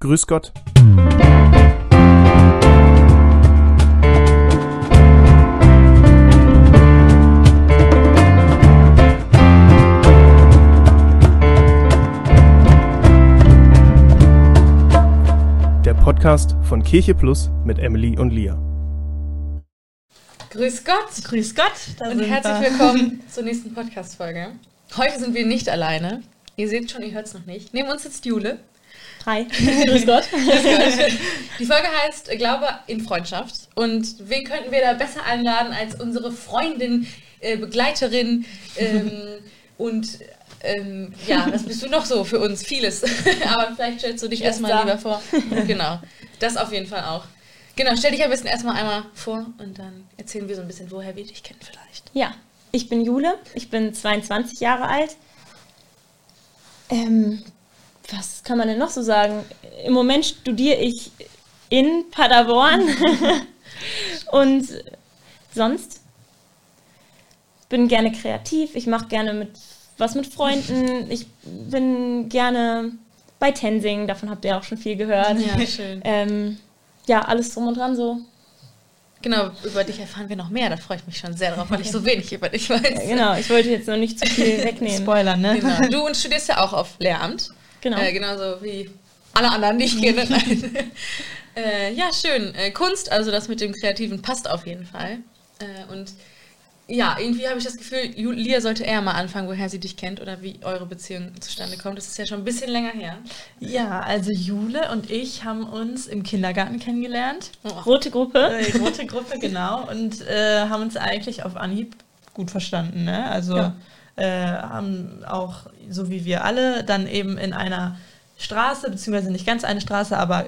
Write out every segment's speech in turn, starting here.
Grüß Gott. Der Podcast von Kirche Plus mit Emily und Lia. Grüß Gott Grüß Gott. da und herzlich wir. willkommen zur nächsten Podcast-Folge. Heute sind wir nicht alleine. Ihr seht schon, ihr hört es noch nicht. Neben uns sitzt Jule. Hi. Grüß Gott. Die Folge heißt Glaube in Freundschaft. Und wen könnten wir da besser einladen als unsere Freundin, äh, Begleiterin ähm, und ähm, ja, was bist du noch so für uns? Vieles. Aber vielleicht stellst du dich erstmal lieber vor. Genau, das auf jeden Fall auch. Genau, stell dich am besten erstmal einmal vor und dann erzählen wir so ein bisschen, woher wir dich kennen vielleicht. Ja, ich bin Jule. Ich bin 22 Jahre alt. Ähm, was kann man denn noch so sagen? Im Moment studiere ich in Paderborn. Und sonst bin gerne kreativ. Ich mache gerne mit was mit Freunden. Ich bin gerne bei Tensing. Davon habt ihr auch schon viel gehört. Ja, schön. Ähm, ja, alles drum und dran so. Genau, über dich erfahren wir noch mehr. Da freue ich mich schon sehr drauf, weil ich so wenig über dich weiß. Ja, genau, ich wollte jetzt noch nicht zu viel wegnehmen. Spoiler, ne? Genau. Du und studierst ja auch auf Lehramt. Genau. Äh, genauso wie alle anderen, die ich kenne. Nein. äh, ja, schön. Äh, Kunst, also das mit dem Kreativen passt auf jeden Fall. Äh, und ja, irgendwie habe ich das Gefühl, Julia sollte eher mal anfangen, woher sie dich kennt oder wie eure Beziehung zustande kommt. Das ist ja schon ein bisschen länger her. Ja, also Jule und ich haben uns im Kindergarten kennengelernt. Rote Gruppe. Äh, rote Gruppe, genau. Und äh, haben uns eigentlich auf Anhieb gut verstanden. Ne? Also Ja. Äh, haben auch, so wie wir alle, dann eben in einer Straße, beziehungsweise nicht ganz eine Straße, aber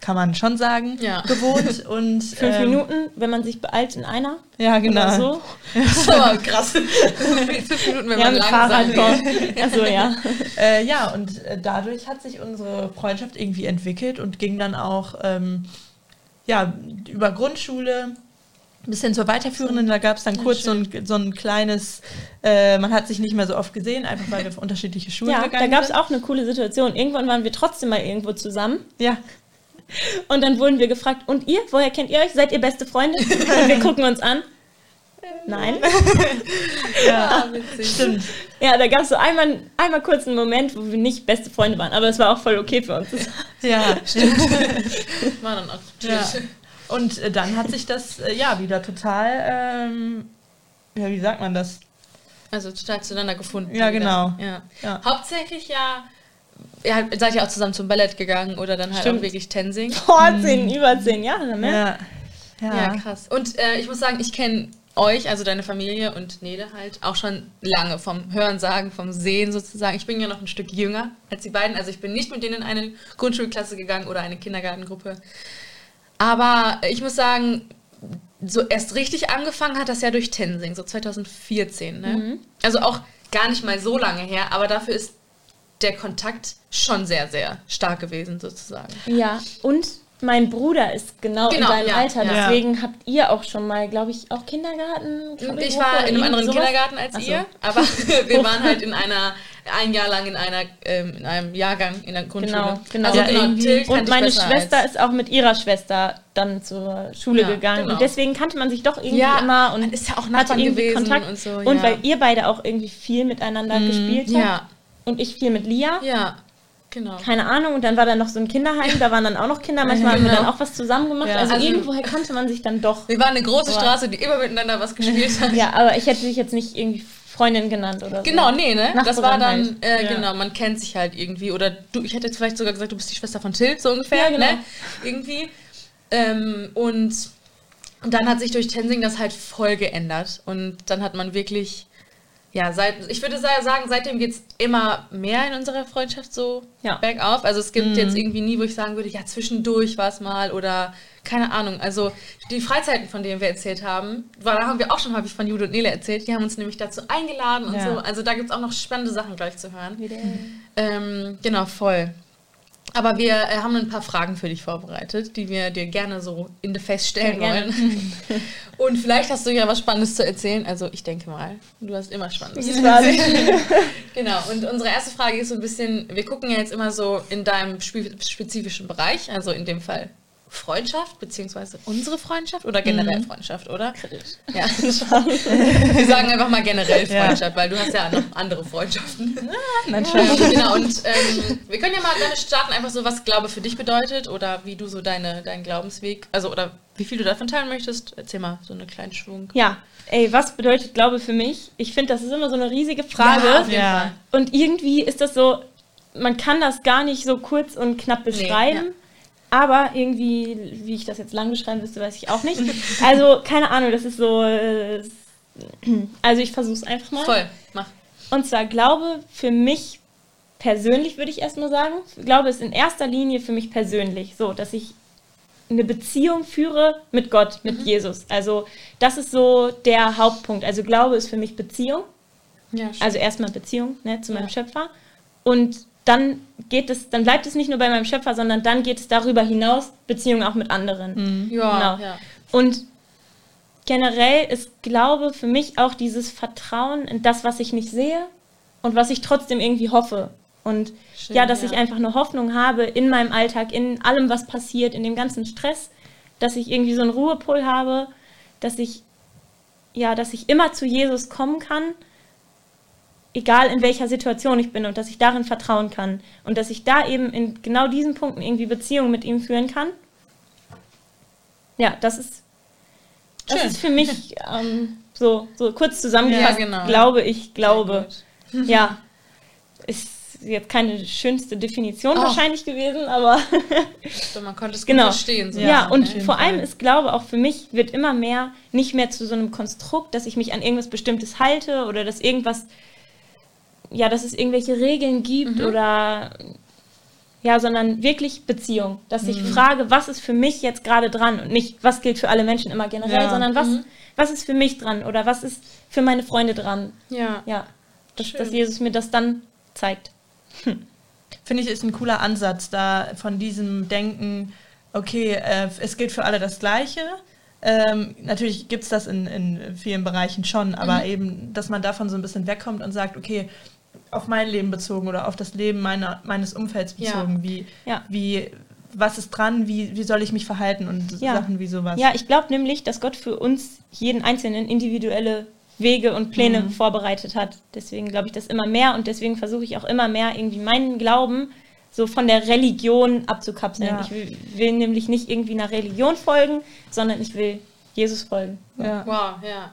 kann man schon sagen, Ja. gewohnt. Und, Fünf ähm, Minuten, wenn man sich beeilt in einer. Ja, genau. Oder so. Das ist aber krass. Fünf Minuten, wenn Ja, man langsam Fahrrad geht. kommt. Achso, ja. Äh, ja, und äh, dadurch hat sich unsere Freundschaft irgendwie entwickelt und ging dann auch ähm, ja, über Grundschule bis hin zur weiterführenden. Da gab es dann kurz so ein, so ein kleines, äh, man hat sich nicht mehr so oft gesehen, einfach weil wir auf unterschiedliche Schulen Ja, da gegangen gab es sind. auch eine coole Situation. Irgendwann waren wir trotzdem mal irgendwo zusammen. Ja, Und dann wurden wir gefragt, und ihr? Woher kennt ihr euch? Seid ihr beste Freunde? Und wir gucken uns an. Nein. Ah, witzig. stimmt. Ja, da gab es so einmal, einmal kurz einen Moment, wo wir nicht beste Freunde waren. Aber es war auch voll okay für uns. Ja, stimmt. War dann auch ja. Und äh, dann hat sich das äh, ja wieder total, ähm, ja, wie sagt man das? Also total zueinander gefunden. Ja, genau. Ja. Ja. Hauptsächlich ja, ihr habt- seid ja auch zusammen zum Ballett gegangen oder dann halt Stimmt. auch wirklich Tensing. Vor zehn, über zehn Jahren, ne? Ja, ja. Ja, krass. Und äh, ich muss sagen, ich kenne euch, also deine Familie und Nede halt auch schon lange vom Hörensagen, vom Sehen sozusagen. Ich bin ja noch ein Stück jünger als die beiden. Also ich bin nicht mit denen in eine Grundschulklasse gegangen oder eine Kindergartengruppe. Aber ich muss sagen, so erst richtig angefangen hat das ja durch Tensing, so 2014. Ne? Also auch gar nicht mal so lange her, aber dafür ist der Kontakt schon sehr, sehr stark gewesen sozusagen. Ja, und mein Bruder ist genau, Genau, in deinem ja, Alter. ja. Deswegen habt ihr auch schon mal, glaube ich, auch Kindergarten. Ich Krabbelgruppe war in einem anderen sowas? Kindergarten als so. ihr, aber wir waren halt in einer, ein Jahr lang in einer, ähm, in einem Jahrgang in der Grundschule. Genau, genau. Also Ja, genau. Till kannte Und ich meine Schwester ist auch mit ihrer Schwester dann zur Schule Ja, gegangen. genau. Und deswegen kannte man sich doch irgendwie Ja, immer und ist ja auch hatte Nachbarn irgendwie gewesen Kontakt. und so, Und ja. weil ihr beide auch irgendwie viel miteinander gespielt habt Ja, und ich viel mit Lia. ja, genau. Keine Ahnung, und dann war da noch so ein Kinderheim, da waren dann auch noch Kinder, manchmal haben wir Genau. dann auch was zusammen gemacht. Ja. Also, Also- irgendwoher kannte man sich dann doch. Wir waren eine große Aber- Straße, die immer miteinander was gespielt hat. Ja, aber ich hätte dich jetzt nicht irgendwie Freundin genannt oder so. Genau, nee, ne? Das war dann, äh, Ja. genau, man kennt sich halt irgendwie. Oder du, ich hätte jetzt vielleicht sogar gesagt, du bist die Schwester von Till, so ungefähr, Ja, genau. ne? Irgendwie. Ähm, und, und dann hat sich durch Tensing das halt voll geändert. Und dann hat man wirklich, ja, seit, ich würde sa- sagen, seitdem geht es immer mehr in unserer Freundschaft so Ja. bergauf. Also es Mhm. gibt jetzt irgendwie nie, wo ich sagen würde, ja, zwischendurch war es mal oder keine Ahnung. Also die Freizeiten, von denen wir erzählt haben, war, da haben wir auch schon häufig von Jude und Nele erzählt. Die haben uns nämlich dazu eingeladen und Ja. so. Also da gibt es auch noch spannende Sachen gleich zu hören. Ähm, genau, voll. Aber wir äh, haben ein paar Fragen für dich vorbereitet, die wir dir gerne so in the Face stellen Ja, wollen. Und vielleicht hast du ja was Spannendes zu erzählen. Also ich denke mal, du hast immer Spannendes zu erzählen. genau. Und unsere erste Frage ist so ein bisschen, wir gucken ja jetzt immer so in deinem spe spezifischen Bereich, also in dem Fall Freundschaft, beziehungsweise unsere Freundschaft oder generell Freundschaft, oder? Kritisch. Ja. wir sagen einfach mal generell Ja. Freundschaft, weil du hast ja noch andere Freundschaften. Nein, schon. genau, und ähm, wir können ja mal damit starten, einfach so, was Glaube für dich bedeutet oder wie du so deine, deinen Glaubensweg, also oder wie viel du davon teilen möchtest. Erzähl mal so einen kleinen Schwung. Ja, ey, was bedeutet Glaube für mich? Ich finde, das ist immer so eine riesige Frage. Ja, auf jeden Ja. Fall. Und irgendwie ist das so, man kann das gar nicht so kurz und knapp beschreiben. ja. Aber irgendwie, wie ich das jetzt lang beschreiben müsste, weiß ich auch nicht. Also, keine Ahnung, das ist so. äh, Also, ich versuche es einfach mal. Voll, mach. Und zwar Glaube für mich persönlich, würde ich erstmal sagen. Glaube ist in erster Linie für mich persönlich. So, dass ich eine Beziehung führe mit Gott, mit Jesus. Also, das ist so der Hauptpunkt. Also, Glaube ist für mich Beziehung. Ja, Also erstmal Beziehung ne, zu meinem Ja. Schöpfer. Und dann geht es, dann bleibt es nicht nur bei meinem Schöpfer, sondern dann geht es darüber hinaus, Beziehung auch mit anderen. ja, genau. ja. Und generell ist Glaube für mich auch dieses Vertrauen in das, was ich nicht sehe und was ich trotzdem irgendwie hoffe. Und Schön, ja, dass ja. ich einfach eine Hoffnung habe in meinem Alltag, in allem, was passiert, in dem ganzen Stress, dass ich irgendwie so einen Ruhepol habe, dass ich ja, dass ich immer zu Jesus kommen kann, egal in welcher Situation ich bin und dass ich darin vertrauen kann und dass ich da eben in genau diesen Punkten irgendwie Beziehungen mit ihm führen kann. Ja, das ist das Schön. ist für mich ähm, so, so kurz zusammengefasst, Ja, genau. glaube ich, glaube. Ja, ist jetzt keine schönste Definition Oh. wahrscheinlich gewesen, aber So, man konnte es gut Genau. verstehen. So ja, ne? und vor Fall. allem ist Glaube auch für mich wird immer mehr nicht mehr zu so einem Konstrukt, dass ich mich an irgendwas Bestimmtes halte oder dass irgendwas, ja, dass es irgendwelche Regeln gibt oder ja, sondern wirklich Beziehung. Dass ich frage, was ist für mich jetzt gerade dran und nicht, was gilt für alle Menschen immer generell, Ja. sondern was, was ist für mich dran oder was ist für meine Freunde dran. ja. Ja, dass, dass Jesus mir das dann zeigt. Finde ich, ist ein cooler Ansatz da von diesem Denken, okay, äh, es gilt für alle das Gleiche. Ähm, natürlich gibt es das in, in vielen Bereichen schon, aber eben, dass man davon so ein bisschen wegkommt und sagt, okay, auf mein Leben bezogen oder auf das Leben meiner, meines Umfelds Ja. bezogen, wie, Ja. wie, was ist dran, wie, wie soll ich mich verhalten und Ja. Sachen wie sowas. Ja, ich glaube nämlich, dass Gott für uns jeden Einzelnen individuelle Wege und Pläne Mhm. vorbereitet hat. Deswegen glaube ich das immer mehr und deswegen versuche ich auch immer mehr irgendwie meinen Glauben so von der Religion abzukapseln. Ja. Ich will, will nämlich nicht irgendwie einer Religion folgen, sondern ich will Jesus folgen. Ja. Wow, ja.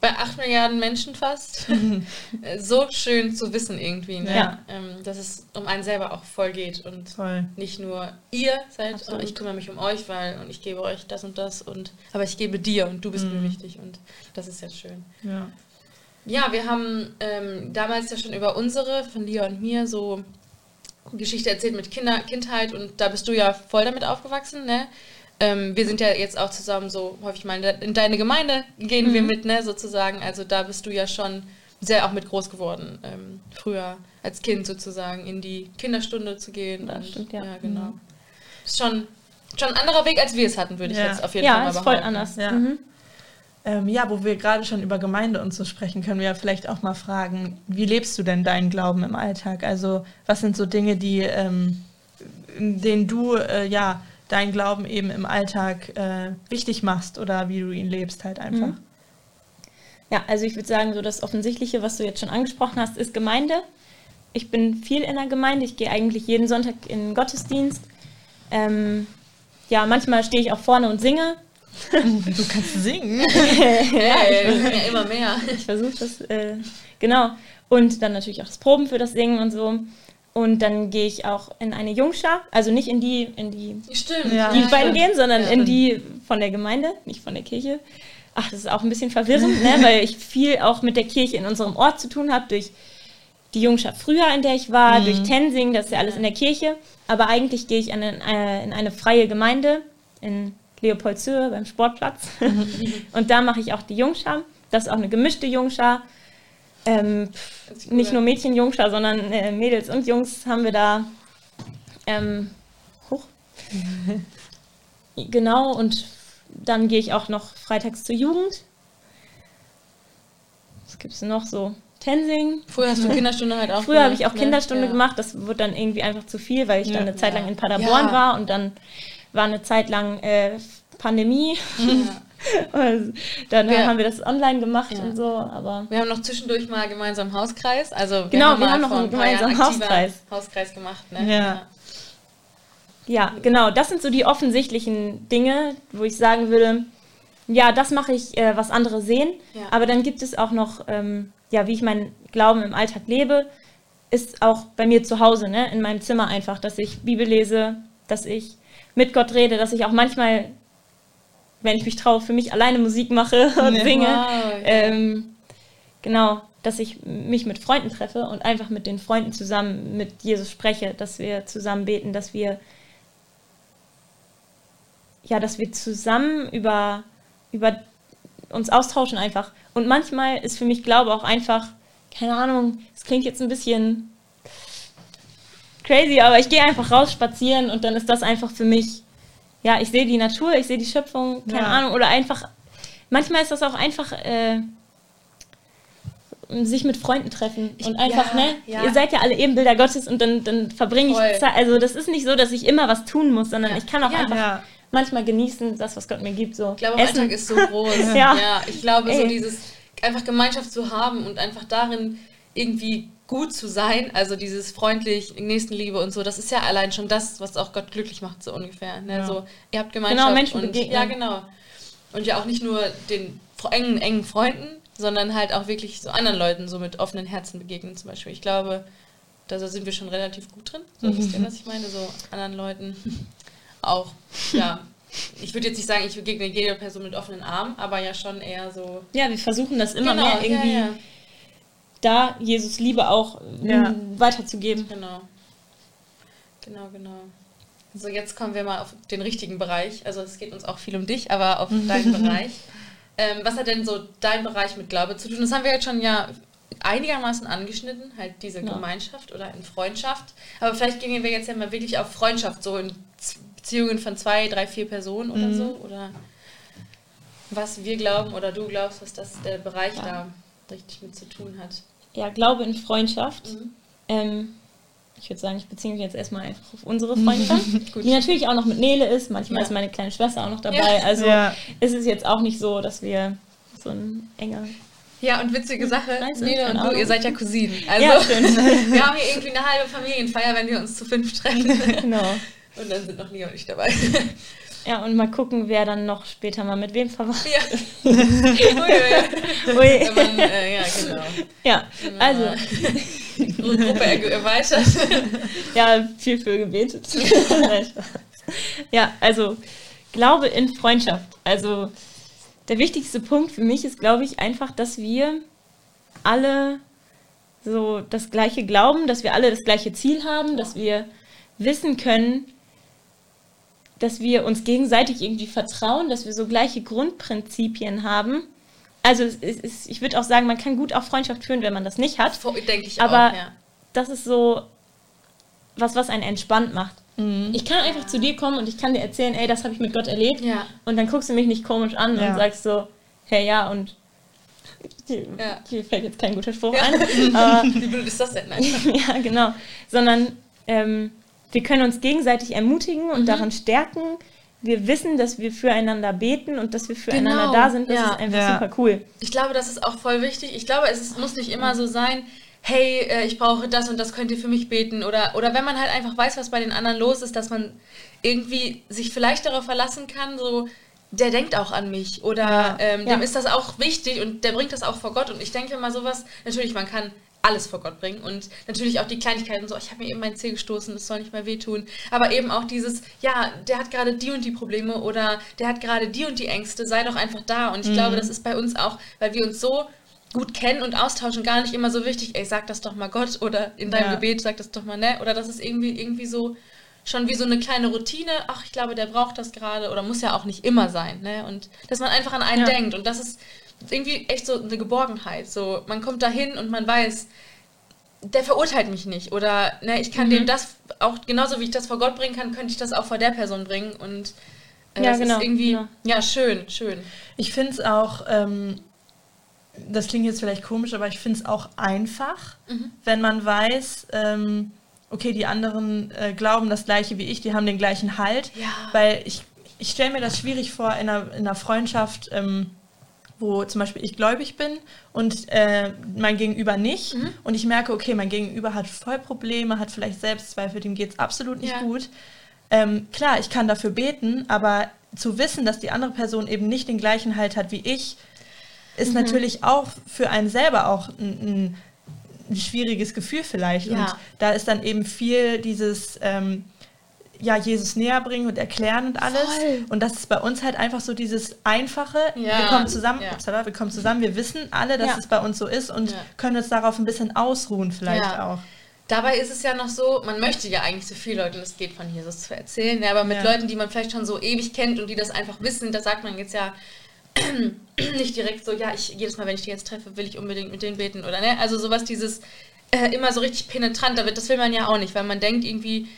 Bei 8 Milliarden Menschen fast. So schön zu wissen irgendwie, ne? Ja. ähm, dass es um einen selber auch voll geht und Voll. nicht nur ihr seid, Absolut. oh, ich kümmere mich um euch, weil und ich gebe euch das und das und aber ich gebe dir und du bist mir wichtig und das ist jetzt schön. Ja. Ja, wir haben ähm, damals ja schon über unsere, von Lia und mir, so Geschichte erzählt mit Kinder, Kindheit und da bist du ja voll damit aufgewachsen, ne? Ähm, wir sind ja jetzt auch zusammen so häufig mal in, de in deine Gemeinde gehen wir mit, ne, sozusagen. Also da bist du ja schon sehr auch mit groß geworden, ähm, früher als Kind sozusagen in die Kinderstunde zu gehen. Das und, stimmt, ja. Ja, genau. Ist schon, schon ein anderer Weg, als wir es hatten, würde ich Ja. jetzt auf jeden Fall Ja, mal ist voll behaupten. anders. Ja. Mhm. Ähm, ja, wo wir gerade schon über Gemeinde und so sprechen, können wir ja vielleicht auch mal fragen, wie lebst du denn deinen Glauben im Alltag? Also was sind so Dinge, die, ähm, in denen du äh, ja deinen Glauben eben im Alltag äh, wichtig machst oder wie du ihn lebst halt einfach? Mhm. Ja, also ich würde sagen, so das Offensichtliche, was du jetzt schon angesprochen hast, ist Gemeinde. Ich bin viel in der Gemeinde. Ich gehe eigentlich jeden Sonntag in den Gottesdienst. Ähm, ja, manchmal stehe ich auch vorne und singe. Du kannst singen. Sind ja immer mehr. Ich versuche das, äh, genau. Und dann natürlich auch das Proben für das Singen und so. Und dann gehe ich auch in eine Jungschar, also nicht in die, in die, Stimmt. Ja. die ja, beiden stimmt. gehen, sondern Ja. in die von der Gemeinde, nicht von der Kirche. Ach, das ist auch ein bisschen verwirrend, ne? weil ich viel auch mit der Kirche in unserem Ort zu tun habe, durch die Jungschar früher, in der ich war, durch Tensing, das ist ja alles in der Kirche. Aber eigentlich gehe ich an eine, in eine freie Gemeinde in Leopoldshöhe beim Sportplatz. und da mache ich auch die Jungschar. Das ist auch eine gemischte Jungschar. Ähm, cool nicht nur Mädchen-Jungschar, sondern äh, Mädels und Jungs haben wir da. Ähm, hoch. genau, und dann gehe ich auch noch freitags zur Jugend. Was gibt es noch so? Tensing. Früher hast du Kinderstunde halt auch Früher habe ich auch ne? Kinderstunde Ja. gemacht. Das wurde dann irgendwie einfach zu viel, weil ich Ja. dann eine Zeit lang in Paderborn Ja. war und dann war eine Zeit lang äh, Pandemie. Und dann Ja. haben wir das online gemacht Ja. und so, aber Wir haben noch zwischendurch mal gemeinsam Hauskreis. Also wir Genau, haben wir haben noch einen gemeinsamen Hauskreis. Hauskreis gemacht, ne? Ja. Ja, genau, das sind so die offensichtlichen Dinge, wo ich sagen würde, ja, das mache ich, äh, was andere sehen. Ja. Aber dann gibt es auch noch, ähm, ja, wie ich meinen Glauben im Alltag lebe, ist auch bei mir zu Hause, ne, in meinem Zimmer einfach, dass ich Bibel lese, dass ich mit Gott rede, dass ich auch manchmal, wenn ich mich traue, für mich alleine Musik mache und Ja. singe. Wow. Ähm, genau, dass ich mich mit Freunden treffe und einfach mit den Freunden zusammen mit Jesus spreche, dass wir zusammen beten, dass wir ja, dass wir zusammen über, über uns austauschen einfach. Und manchmal ist für mich Glaube auch einfach, keine Ahnung, es klingt jetzt ein bisschen crazy, aber ich gehe einfach raus spazieren und dann ist das einfach für mich, ja, ich sehe die Natur, ich sehe die Schöpfung, keine Ja. Ahnung, oder einfach, manchmal ist das auch einfach, äh, sich mit Freunden treffen und einfach, ja, ne, ja. ihr seid ja alle Ebenbilder Gottes und dann, dann verbringe Voll. ich Zeit, also das ist nicht so, dass ich immer was tun muss, sondern ich kann auch einfach manchmal genießen, das, was Gott mir gibt, so Ich glaube, der Alltag ist so groß. Ja. ich glaube, so Ey. dieses einfach Gemeinschaft zu haben und einfach darin irgendwie gut zu sein, also dieses freundlich, Nächstenliebe und so, das ist ja allein schon das, was auch Gott glücklich macht, so ungefähr. Ne? Ja. So, ihr habt Gemeinschaft Genau, Menschen und begegnen. ja, genau. Und ja auch nicht nur den engen, engen Freunden, sondern halt auch wirklich so anderen Leuten so mit offenen Herzen begegnen zum Beispiel. Ich glaube, da sind wir schon relativ gut drin. So wisst ihr, was ich meine? So anderen Leuten auch, ja. Ich würde jetzt nicht sagen, ich begegne jeder Person mit offenen Armen, aber ja schon eher so. Ja, wir versuchen das immer Genau, mehr irgendwie Ja, ja, da Jesus Liebe auch Ja. m, weiterzugeben. genau. Genau, genau. So, jetzt kommen wir mal auf den richtigen Bereich. Also es geht uns auch viel um dich, aber auf deinen Bereich. Ähm, was hat denn so dein Bereich mit Glaube zu tun? Das haben wir jetzt schon ja einigermaßen angeschnitten, halt diese Ja. Gemeinschaft oder in Freundschaft. Aber vielleicht gehen wir jetzt ja mal wirklich auf Freundschaft, so in Beziehungen von zwei, drei, vier Personen oder so. Oder was wir glauben oder du glaubst, was das der Bereich Ja. da richtig mit zu tun hat. Ja, Glaube in Freundschaft. Mhm. Ähm, ich würde sagen, ich beziehe mich jetzt erstmal einfach auf unsere Freundschaft, Gut. die natürlich auch noch mit Nele ist. Manchmal Ja. ist meine kleine Schwester auch noch dabei. Ja. Also Ja. ist es jetzt auch nicht so, dass wir so ein enger. Ja, und witzige Sache, Weißt du, Nele und du, ihr seid ja Cousinen. Also, Ja, stimmt. wir haben hier irgendwie eine halbe Familienfeier, wenn wir uns zu fünf treffen. genau. Und dann sind noch Nia und ich dabei. Ja, und mal gucken, wer dann noch später mal mit wem verwandt. ja. Ui, ui. Ui. Man, äh, ja, genau. Ja, also, Die Gruppe erweitert. ja, viel für gebetet. Ja, also, Glaube in Freundschaft. Also, der wichtigste Punkt für mich ist, glaube ich, einfach, dass wir alle so das gleiche glauben, dass wir alle das gleiche Ziel haben, dass wir wissen können, dass wir uns gegenseitig irgendwie vertrauen, dass wir so gleiche Grundprinzipien haben. Also es ist, ich würde auch sagen, man kann gut auch Freundschaft führen, wenn man das nicht hat. Denke ich Aber auch, ja. das ist so was, was einen entspannt macht. Ich kann einfach zu dir kommen und ich kann dir erzählen, ey, das habe ich mit Gott erlebt. Ja. Und dann guckst du mich nicht komisch an Ja. und sagst so, hey, ja, und hier, Ja. hier fällt jetzt kein guter Spruch Ja. ein. Aber Wie blöd ist das denn? Nein. ja, genau. Sondern ähm, wir können uns gegenseitig ermutigen Mhm. und daran stärken. Wir wissen, dass wir füreinander beten und dass wir füreinander Genau, da sind. Das ja. ist einfach Ja. super cool. Ich glaube, das ist auch voll wichtig. Ich glaube, es ist, muss nicht immer so sein, hey, äh, ich brauche das und das könnt ihr für mich beten. Oder, oder wenn man halt einfach weiß, was bei den anderen los ist, dass man irgendwie sich vielleicht darauf verlassen kann, so, der denkt auch an mich. Oder Ja. ähm, Ja. dem ist das auch wichtig und der bringt das auch vor Gott. Und ich denke mal sowas, natürlich, man kann alles vor Gott bringen. Und natürlich auch die Kleinigkeiten so, ich habe mir eben mein Zeh gestoßen, das soll nicht mehr wehtun, aber eben auch dieses, ja, der hat gerade die und die Probleme oder der hat gerade die und die Ängste, sei doch einfach da. Und ich glaube, das ist bei uns auch, weil wir uns so gut kennen und austauschen, gar nicht immer so wichtig, ey, sag das doch mal Gott oder in deinem Ja. Gebet sag das doch mal, ne, oder das ist irgendwie, irgendwie so schon wie so eine kleine Routine, ach, ich glaube, der braucht das gerade oder muss ja auch nicht immer sein, ne, und dass man einfach an einen Ja. denkt. Und das ist irgendwie echt so eine Geborgenheit, so, man kommt dahin und man weiß, der verurteilt mich nicht oder ne, ich kann dem das auch genauso wie ich das vor Gott bringen kann, könnte ich das auch vor der Person bringen. Und äh, Ja, das genau, ist irgendwie, genau. ja, schön, schön. Ich finde es auch, ähm, das klingt jetzt vielleicht komisch, aber ich finde es auch einfach, Mhm. wenn man weiß, ähm, okay, die anderen äh, glauben das gleiche wie ich, die haben den gleichen Halt. Ja. Weil ich, ich stelle mir das schwierig vor in einer, in einer Freundschaft, ähm, wo zum Beispiel ich gläubig bin und äh, mein Gegenüber nicht. Mhm. Und ich merke, okay, mein Gegenüber hat voll Probleme, hat vielleicht Selbstzweifel, dem geht es absolut nicht Ja. gut. Ähm, klar, ich kann dafür beten, aber zu wissen, dass die andere Person eben nicht den gleichen Halt hat wie ich, Mhm. ist natürlich auch für einen selber auch ein, ein, ein schwieriges Gefühl vielleicht. Ja. Und da ist dann eben viel dieses ähm, ja, Jesus näher bringen und erklären und alles. Voll. Und das ist bei uns halt einfach so dieses Einfache. Ja. Wir kommen zusammen, Ja. wir kommen zusammen, wir wissen alle, dass Ja. es bei uns so ist und können uns darauf ein bisschen ausruhen vielleicht auch. Dabei ist es ja noch so, man möchte ja eigentlich so viel Leuten es geht von Jesus zu erzählen, aber mit. Leuten, die man vielleicht schon so ewig kennt und die das einfach wissen, da sagt man jetzt ja nicht direkt so, ja, ich jedes Mal, wenn ich die jetzt treffe, will ich unbedingt mit denen beten oder ne? Also sowas dieses äh, immer so richtig penetrant, da wird, das will man ja auch nicht, weil man denkt irgendwie,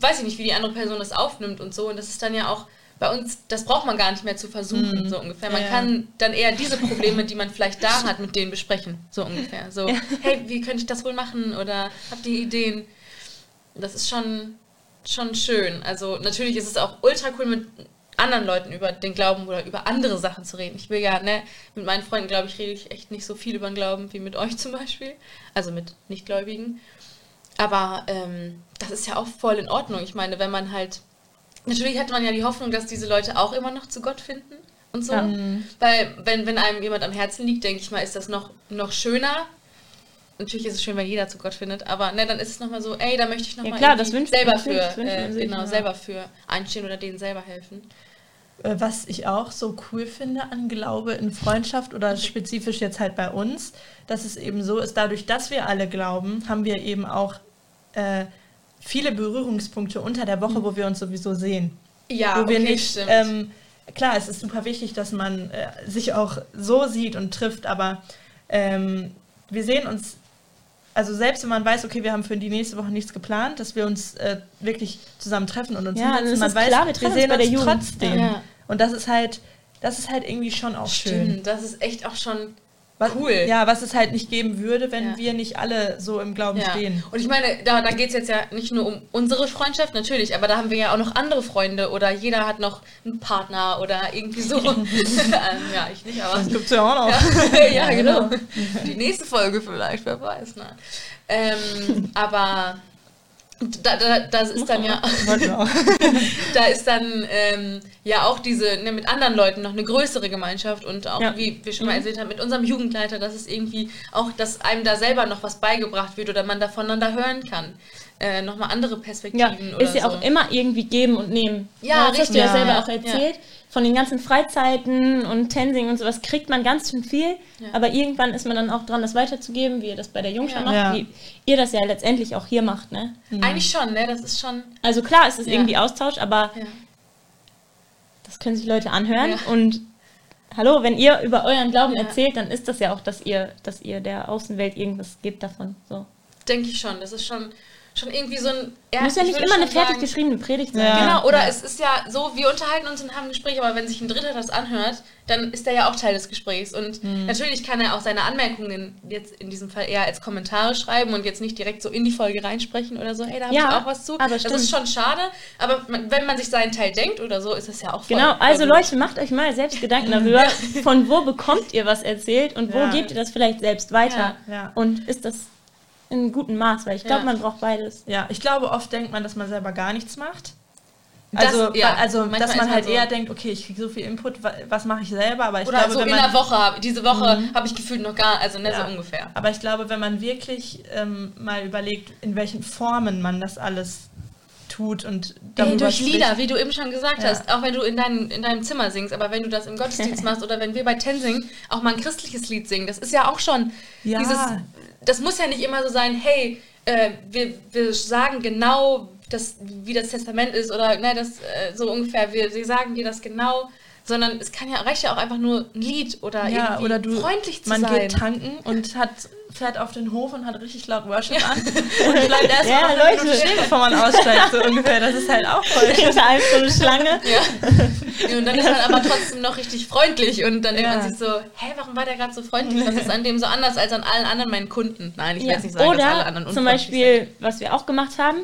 weiß ich nicht, wie die andere Person das aufnimmt und so und das ist dann ja auch bei uns, das braucht man gar nicht mehr zu versuchen, so ungefähr. Man Ja. kann dann eher diese Probleme, die man vielleicht da hat, mit denen besprechen, so ungefähr. So, hey, wie könnte ich das wohl machen oder habt ihr Ideen? Das ist schon, schon schön. Also natürlich ist es auch ultra cool, mit anderen Leuten über den Glauben oder über andere Sachen zu reden. Ich will ja, ne, mit meinen Freunden, glaube ich, rede ich echt nicht so viel über den Glauben wie mit euch zum Beispiel. Also mit Nichtgläubigen. Aber ähm, das ist ja auch voll in Ordnung. Ich meine, wenn man halt. Natürlich hat man ja die Hoffnung, dass diese Leute auch immer noch zu Gott finden und so. Ja. Weil, wenn, wenn einem jemand am Herzen liegt, denke ich mal, ist das noch, noch schöner. Natürlich ist es schön, wenn jeder zu Gott findet, aber ne, dann ist es nochmal so, ey, da möchte ich Ja, nochmal klar, das wünscht selber das für, wünscht äh, man sich, genau, ja. selber für einstehen oder denen selber helfen. Äh, Was ich auch so cool finde an Glaube in Freundschaft oder spezifisch jetzt halt bei uns, dass es eben so ist, dadurch, dass wir alle glauben, haben wir eben auch äh, viele Berührungspunkte unter der Woche, wo wir uns sowieso sehen. Ja, wo wir okay, nicht, stimmt. ähm, klar, es ist super wichtig, dass man äh, sich auch so sieht und trifft, aber ähm, wir sehen uns, also selbst wenn man weiß, okay, wir haben für die nächste Woche nichts geplant, dass wir uns äh, wirklich zusammen treffen und uns Ja, hinsetzen, man weiß, klar, wir wir, uns sehen uns Jugend. trotzdem. Ja. Und das ist halt, das ist halt irgendwie schon auch schön. Stimmt, das ist echt auch schon Was, cool. Ja, was es halt nicht geben würde, wenn Ja. wir nicht alle so im Glauben Ja. stehen. Und ich meine, da, da geht es jetzt ja nicht nur um unsere Freundschaft, natürlich, aber da haben wir ja auch noch andere Freunde oder jeder hat noch einen Partner oder irgendwie so. ähm, ja, ich nicht, aber. gibt's ja auch noch. Ja, ja, genau. Die nächste Folge vielleicht, wer weiß. Ne? Ähm, aber da, da, das ist dann ja, da ist dann ähm, ja auch diese, ne, mit anderen Leuten noch eine größere Gemeinschaft und auch, Ja. wie wir schon mal erzählt haben, mit unserem Jugendleiter, dass es irgendwie auch, dass einem da selber noch was beigebracht wird oder man da voneinander hören kann. Äh, Nochmal andere Ja, Perspektiven oder ist ja so. auch immer irgendwie geben und nehmen. Ja, das hast du ja richtig. selber Ja, auch erzählt. Von den ganzen Freizeiten und Tensing und sowas kriegt man ganz schön viel. Ja. Aber irgendwann ist man dann auch dran, das weiterzugeben, wie ihr das bei der Jungschau Ja. macht, Ja. wie ihr das ja letztendlich auch hier macht. Ne? Eigentlich schon, ne? Das ist schon. Also klar, es ist Ja. irgendwie Austausch, aber Ja. das können sich Leute anhören. Ja. Und hallo, wenn ihr über euren Glauben Ja. erzählt, dann ist das ja auch, dass ihr, dass ihr der Außenwelt irgendwas gebt davon. So. Denke ich schon. Das ist schon, schon irgendwie so ein. Muss ja ich nicht immer eine fertig sagen- geschriebene Predigt sein. Ja. Genau, oder Ja. es ist ja so, wir unterhalten uns und haben ein Gespräch, aber wenn sich ein Dritter das anhört, dann ist er ja auch Teil des Gesprächs. Und Mhm. natürlich kann er auch seine Anmerkungen jetzt in diesem Fall eher als Kommentare schreiben und jetzt nicht direkt so in die Folge reinsprechen oder so, hey, da habe Ja, ich auch was zu. aber das ist stimmt. schon schade, aber wenn man sich seinen Teil denkt oder so, ist es ja auch voll. Genau, voll also gut. Leute, macht euch mal selbst Gedanken darüber, von wo bekommt ihr was erzählt und wo Ja. gebt ihr das vielleicht selbst weiter. Ja, ja. Und ist das in einem guten Maß, weil ich glaube, Ja. man braucht beides. Ja, ich glaube, oft denkt man, dass man selber gar nichts macht. Das- Also, ja, also dass man halt so. eher denkt, okay, ich kriege so viel Input, wa- was mache ich selber? Aber ich Oder glaube, so wenn in man, der Woche, diese Woche habe ich gefühlt noch gar, also ne, Ja. so ungefähr. Aber ich glaube, wenn man wirklich ähm, mal überlegt, in welchen Formen man das alles tut und darüber durch spricht. Lieder, wie du eben schon gesagt Ja. hast, auch wenn du in, dein, in deinem Zimmer singst, aber wenn du das im Gottesdienst machst oder wenn wir bei Tensing auch mal ein christliches Lied singen, das ist ja auch schon Ja. dieses, das muss ja nicht immer so sein, hey, äh, wir, wir sagen genau, das, wie das Testament ist oder ne, das, äh, so ungefähr, wir, wir sagen dir das genau, sondern es kann ja, reicht ja auch einfach nur ein Lied oder Ja, irgendwie oder du, freundlich zu man sein. geht tanken und hat, fährt auf den Hof und hat richtig laut Worship an und bleibt erst Ja, mal Leute. Minute stehen, bevor man aussteigt, so ungefähr. Das ist halt auch voll. Hinter einem so eine Schlange. Und dann ist man aber trotzdem noch richtig freundlich und dann denkt Ja. man sich so, hä, warum war der gerade so freundlich? Was ist an dem so anders als an allen anderen meinen Kunden? Nein, ich will Ja. jetzt nicht sagen, dass alle Oder anderen zum unfreundlich Beispiel, was wir auch gemacht haben,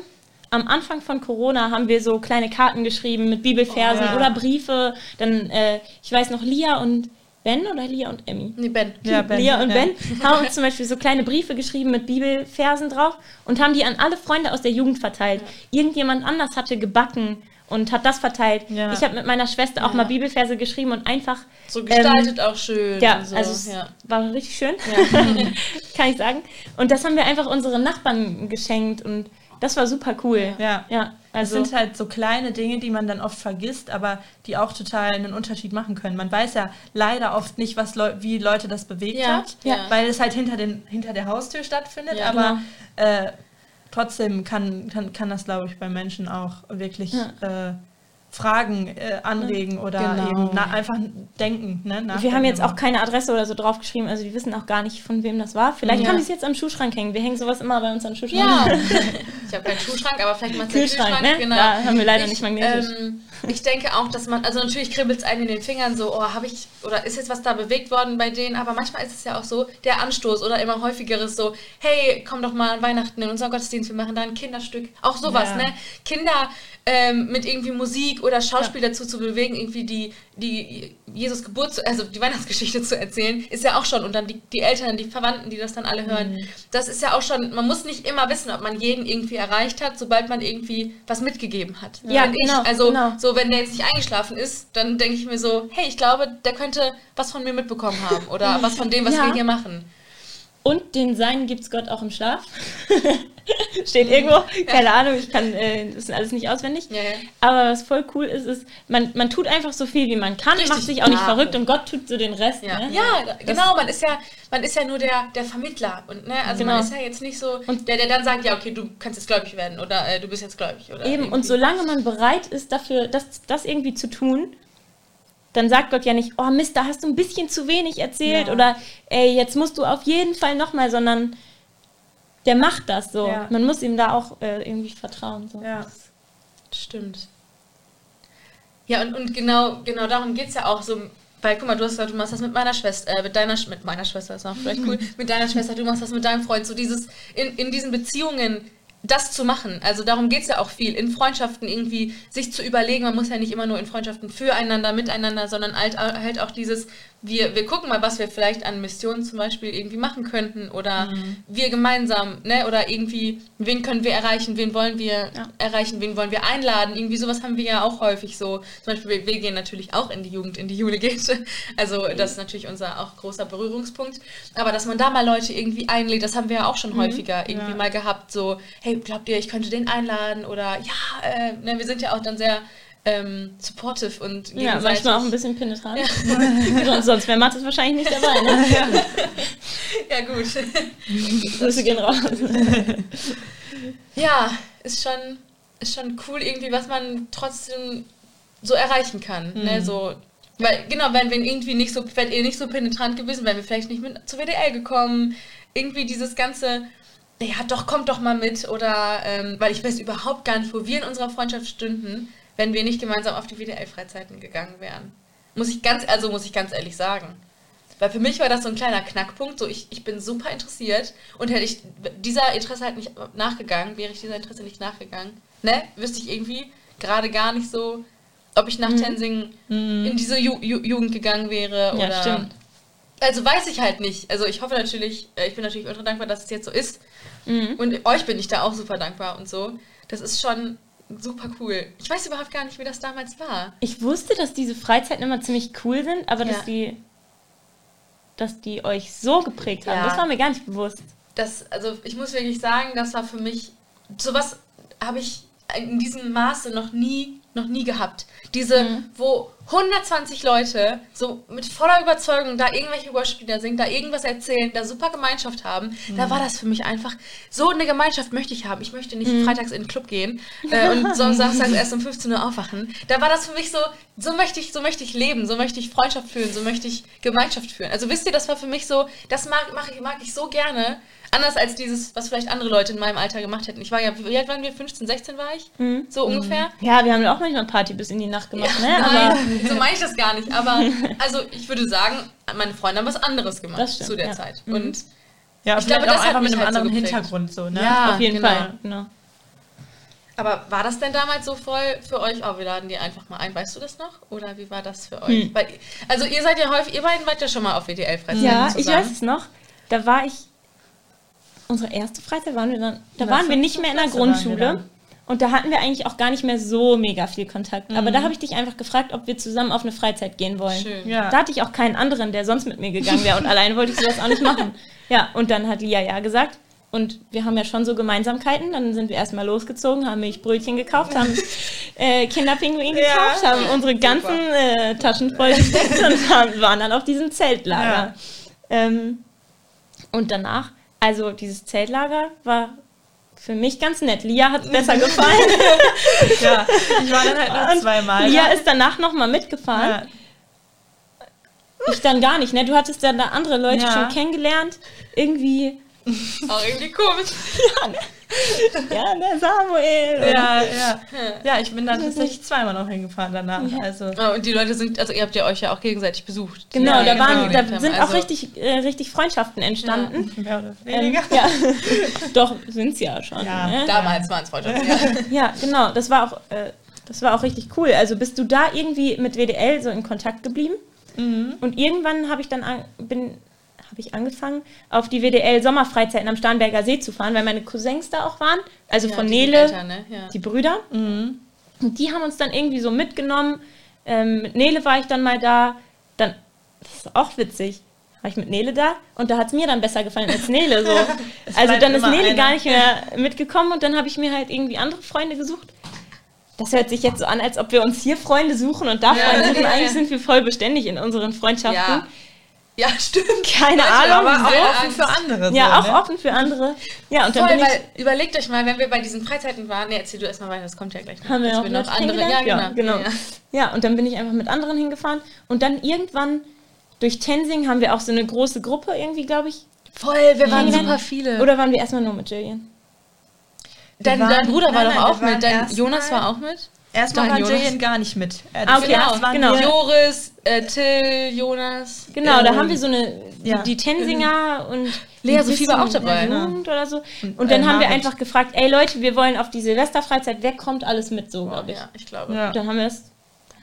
am Anfang von Corona haben wir so kleine Karten geschrieben mit Bibelversen Oh, ja. oder Briefe. Dann, äh, ich weiß noch, Lia und Ben oder Lia und Emmy? Nee, Ben. Ja, Ben, Lia und ja. Ben haben uns zum Beispiel so kleine Briefe geschrieben mit Bibelversen drauf und haben die an alle Freunde aus der Jugend verteilt. Irgendjemand anders hatte gebacken und hat das verteilt. Ja. Ich habe mit meiner Schwester auch Ja. mal Bibelverse geschrieben und einfach So gestaltet auch schön. Ähm, ja, so. also es ja. war richtig schön, kann ich sagen. Und das haben wir einfach unseren Nachbarn geschenkt und das war super cool. Ja. ja Es also sind halt so kleine Dinge, die man dann oft vergisst, aber die auch total einen Unterschied machen können. Man weiß ja leider oft nicht, was Leu wie Leute das bewegt Ja, hat, ja. weil es halt hinter, den, hinter der Haustür stattfindet. Ja, aber äh, trotzdem kann, kann, kann das, glaube ich, bei Menschen auch wirklich äh, Fragen äh, anregen oder Genau. eben na einfach denken. Ne? wir haben jetzt auch keine Adresse oder so draufgeschrieben, also die wissen auch gar nicht, von wem das war. Vielleicht Ja. haben die es jetzt am Schuhschrank hängen. Wir hängen sowas immer bei uns am Schuhschrank. Ja. ich habe keinen Schuhschrank, aber vielleicht mal Kühlschrank, ne? Genau. Da haben wir leider ich, nicht magnetisch. Ähm, ich denke auch, dass man, also natürlich kribbelt es einen in den Fingern so, oh, habe ich, oder ist jetzt was da bewegt worden bei denen, aber manchmal ist es ja auch so, der Anstoß oder immer häufigeres so, hey, komm doch mal an Weihnachten in unseren Gottesdienst, wir machen da ein Kinderstück. Auch sowas, Ja. ne? Kinder ähm, mit irgendwie Musik oder Schauspiel dazu zu bewegen, irgendwie die, die Jesus Geburt, also die Weihnachtsgeschichte zu erzählen, ist ja auch schon, und dann die, die Eltern, die Verwandten, die das dann alle hören, Mhm. das ist ja auch schon, man muss nicht immer wissen, ob man jeden irgendwie erreicht hat, sobald man irgendwie was mitgegeben hat. Ja, Finde genau, Ich, also genau. so, wenn der jetzt nicht eingeschlafen ist, dann denke ich mir so, hey, ich glaube, der könnte was von mir mitbekommen haben oder was von dem, was Ja. wir hier machen. Und den Sein gibt's Gott auch im Schlaf. Steht irgendwo. Keine Ahnung, ich kann äh, das alles nicht auswendig. Ja, ja. Aber was voll cool ist, ist, man, man tut einfach so viel, wie man kann, Richtig. macht sich auch nicht Ja. verrückt und Gott tut so den Rest. Ja, Ne? ja genau, man ist ja, man ist ja nur der, der Vermittler. Und, ne, also Genau. man ist ja jetzt nicht so, Und- der, der dann sagt, ja, okay, du kannst jetzt gläubig werden oder äh, du bist jetzt gläubig. Oder Eben, und irgendwie. solange man bereit ist, dafür das, das irgendwie zu tun, dann sagt Gott ja nicht, oh Mist, da hast du ein bisschen zu wenig erzählt Ja. oder ey, jetzt musst du auf jeden Fall nochmal, sondern der macht das so. Ja. Man muss ihm da auch äh, irgendwie vertrauen. So. Ja. Stimmt. Ja, und, und genau, genau darum geht es ja auch so. Weil, guck mal, du hast du machst das mit meiner Schwester, äh, mit deiner, mit meiner Schwester ist auch vielleicht cool, mit deiner Schwester, du machst das mit deinem Freund, so dieses, in, in diesen Beziehungen das zu machen. Also darum geht es ja auch viel, in Freundschaften irgendwie sich zu überlegen, man muss ja nicht immer nur in Freundschaften füreinander, miteinander, sondern halt, halt auch dieses, wir, wir gucken mal, was wir vielleicht an Missionen zum Beispiel irgendwie machen könnten oder wir gemeinsam, ne, oder irgendwie, wen können wir erreichen, wen wollen wir Ja. erreichen, wen wollen wir einladen, irgendwie sowas haben wir ja auch häufig so. Zum Beispiel, wir, gehen natürlich auch in die Jugend, in die Jule geht. Also das ist natürlich unser auch großer Berührungspunkt. Aber dass man da mal Leute irgendwie einlädt, das haben wir ja auch schon häufiger irgendwie Ja. mal gehabt, so, hey, glaubt ihr, ich könnte den einladen oder ja, äh, ne, wir sind ja auch dann sehr ähm, supportive und Ja, manchmal auch ein bisschen penetrant. sonst sonst wäre Mathis wahrscheinlich nicht dabei. Ne? Ja, gut. Grüße gehen raus. Ja, ist schon, ist schon cool irgendwie, was man trotzdem so erreichen kann. Ne? So, weil, genau, wären wir irgendwie nicht so, wärt ihr nicht so penetrant gewesen, wären wir vielleicht nicht mit zur WDL gekommen. Irgendwie dieses ganze, ja doch, kommt doch mal mit. Oder, ähm, weil ich weiß überhaupt gar nicht, wo wir in unserer Freundschaft stünden, wenn wir nicht gemeinsam auf die WDL-Freizeiten gegangen wären. Muss ich ganz, also muss ich ganz ehrlich sagen. Weil für mich war das so ein kleiner Knackpunkt. So, ich, ich bin super interessiert und hätte ich dieser Interesse halt nicht nachgegangen, wäre ich dieser Interesse nicht nachgegangen, ne, wüsste ich irgendwie gerade gar nicht so, ob ich nach Tensing in diese Ju Ju Jugend gegangen wäre Ja, oder. stimmt. Also weiß ich halt nicht. Also ich hoffe natürlich, äh, ich bin natürlich ultra dankbar, dass es jetzt so ist. Mhm. Und euch bin ich da auch super dankbar und so. Das ist schon super cool. Ich weiß überhaupt gar nicht, wie das damals war. Ich wusste, dass diese Freizeiten immer ziemlich cool sind, aber Ja. dass die dass die euch so geprägt haben, Ja. das war mir gar nicht bewusst. das, also ich muss wirklich sagen, das war für mich, sowas habe ich in diesem Maße noch nie noch nie gehabt. Diese, wo 120 Leute so mit voller Überzeugung da irgendwelche Worship-Lieder singen, da irgendwas erzählen, da super Gemeinschaft haben. Da war das für mich einfach, so eine Gemeinschaft möchte ich haben. Ich möchte nicht freitags in den Club gehen äh, und samstags erst um 15 Uhr aufwachen. Da war das für mich so, so möchte ich, so möchte ich leben, so möchte ich Freundschaft fühlen, so möchte ich Gemeinschaft fühlen. Also wisst ihr, das war für mich so, das mag, mag, ich, mag ich so gerne. Anders als dieses, was vielleicht andere Leute in meinem Alter gemacht hätten. Ich war ja, wie alt waren wir? 15, 16 war ich? So ungefähr. Ja, wir haben auch manchmal Party bis in die Nacht gemacht, ne? Aber Nein, so meine ich das gar nicht. Aber also ich würde sagen, meine Freunde haben was anderes gemacht Das stimmt, zu der ja. Zeit. Und Ja, Ich glaube, das einfach mit einem halt so anderen geprägt. Hintergrund so, ne? Ja. auf jeden genau. Fall. Genau. aber war das denn damals so voll für euch? Oh, wir laden die einfach mal ein. Weißt du das noch? Oder wie war das für euch? Hm. Weil, also ihr seid ja häufig, ihr beiden wart ja schon mal auf WDL-Freizeiten Ja, ich zusammen. weiß es noch. Da war ich. Unsere erste Freizeit waren wir dann. Da waren wir nicht mehr in der Grundschule. Und da hatten wir eigentlich auch gar nicht mehr so mega viel Kontakt. Aber da habe ich dich einfach gefragt, ob wir zusammen auf eine Freizeit gehen wollen. Schön. Ja. Da hatte ich auch keinen anderen, der sonst mit mir gegangen wäre. Und alleine wollte ich sowas auch nicht machen. Ja, und dann hat Lia ja gesagt. Und wir haben ja schon so Gemeinsamkeiten. Dann sind wir erstmal losgezogen, haben Milchbrötchen gekauft, haben äh, Kinderpinguin Ja. gekauft, haben unsere ganzen äh, Taschen voll gesteckt und waren dann auf diesem Zeltlager. Ja. Ähm, und danach, also dieses Zeltlager war für mich ganz nett. Lia hat es besser gefallen. ja, ich war dann halt noch zweimal. Lia ist danach nochmal mitgefahren. ja. Ich dann gar nicht, ne? Du hattest dann da andere Leute Ja. schon kennengelernt. Irgendwie, Auch irgendwie komisch. ja, der Samuel. und- Ja, ja. Ja, ich bin dann tatsächlich zweimal noch hingefahren danach. Also, Oh, und die Leute sind, also ihr habt ja euch ja auch gegenseitig besucht. Genau, da da, waren, da gelebt haben. sind auch Also, richtig, äh, richtig Freundschaften entstanden. mehr oder Ähm, weniger. ja, doch, sind es ja schon. Ja. Ne? Damals waren es Freundschaften, ja. Ja, genau, das war auch, äh, das war auch richtig cool. Also bist du da irgendwie mit WDL so in Kontakt geblieben? Mhm. Und irgendwann habe ich dann an, bin habe ich angefangen, auf die WDL Sommerfreizeiten am Starnberger See zu fahren, weil meine Cousins da auch waren, also Ja, von Nele, älter, ne? ja. die Brüder. Mhm. Und die haben uns dann irgendwie so mitgenommen. Ähm, mit Nele war ich dann mal da. Dann, das ist auch witzig. War ich mit Nele da und da hat es mir dann besser gefallen als Nele. So. Also dann ist Nele einer. gar nicht mehr mitgekommen und dann habe ich mir halt irgendwie andere Freunde gesucht. Das hört sich jetzt so an, als ob wir uns hier Freunde suchen und da Ja, Freunde suchen. Eigentlich sind wir voll beständig in unseren Freundschaften. Ja. Ja, stimmt. Keine Leute, Ahnung, aber auch Offen für andere. Ja, so, auch ne? offen für andere. Ja, und dann Voll, bin ich. weil überlegt euch mal, wenn wir bei diesen Freizeiten waren, ne, erzähl du erstmal weiter, das kommt ja gleich noch. Haben wir auch Leute ja, kennengelernt? genau. Ja, genau. Ja, und dann bin ich einfach mit anderen hingefahren. Und dann irgendwann durch Tensing haben wir auch so eine große Gruppe irgendwie, glaube ich. Voll, wir waren super viele. Oder waren wir erstmal nur mit Jillian? dein, dein Bruder war nein, doch nein, auch mit, dein Jonas mal- war auch mit. Erstmal war. Jillian gar nicht mit. Äh, Ah, okay, genau, waren genau. Joris, äh, Till, Jonas. Genau, da Ähm, haben wir so eine, ja. die Tensinger und Lea Sophie war auch dabei, ne? Jugend oder so. Und, Und, dann äh, haben wir einfach gefragt, ey Leute, wir wollen auf die Silvesterfreizeit, wer kommt alles mit so, glaube ich. Ja, ich glaube. Ja. Und dann haben wir es,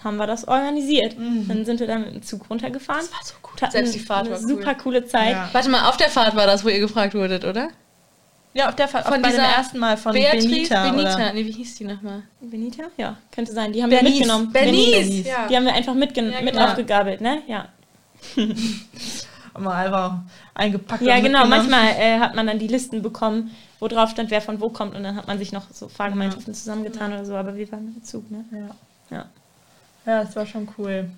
haben wir das organisiert. Dann sind wir dann mit dem Zug runtergefahren. Das war so gut. Selbst die Fahrt eine war cool. super coole Zeit. Ja. Warte mal, auf der Fahrt war das, wo ihr gefragt wurdet, oder? Ja, auf der Fahrt, Von bei dem ersten Mal von Beatrice, Benita. Benita. Oder? Nee, wie hieß die nochmal? Benita? Ja, könnte sein. Die haben wir Bernice. mitgenommen. Bernice. Bernice. Ja. Die haben wir einfach mitgen Ja, mit genau. aufgegabelt, ne? Ja. Mal einfach eingepackt. Ja, und genau. Manchmal äh, hat man dann die Listen bekommen, wo drauf stand, wer von wo kommt und dann hat man sich noch so Fahrgemeinschaften zusammengetan oder so, aber wir waren mit Zug, ne? Ja. Ja. ja, das war schon cool.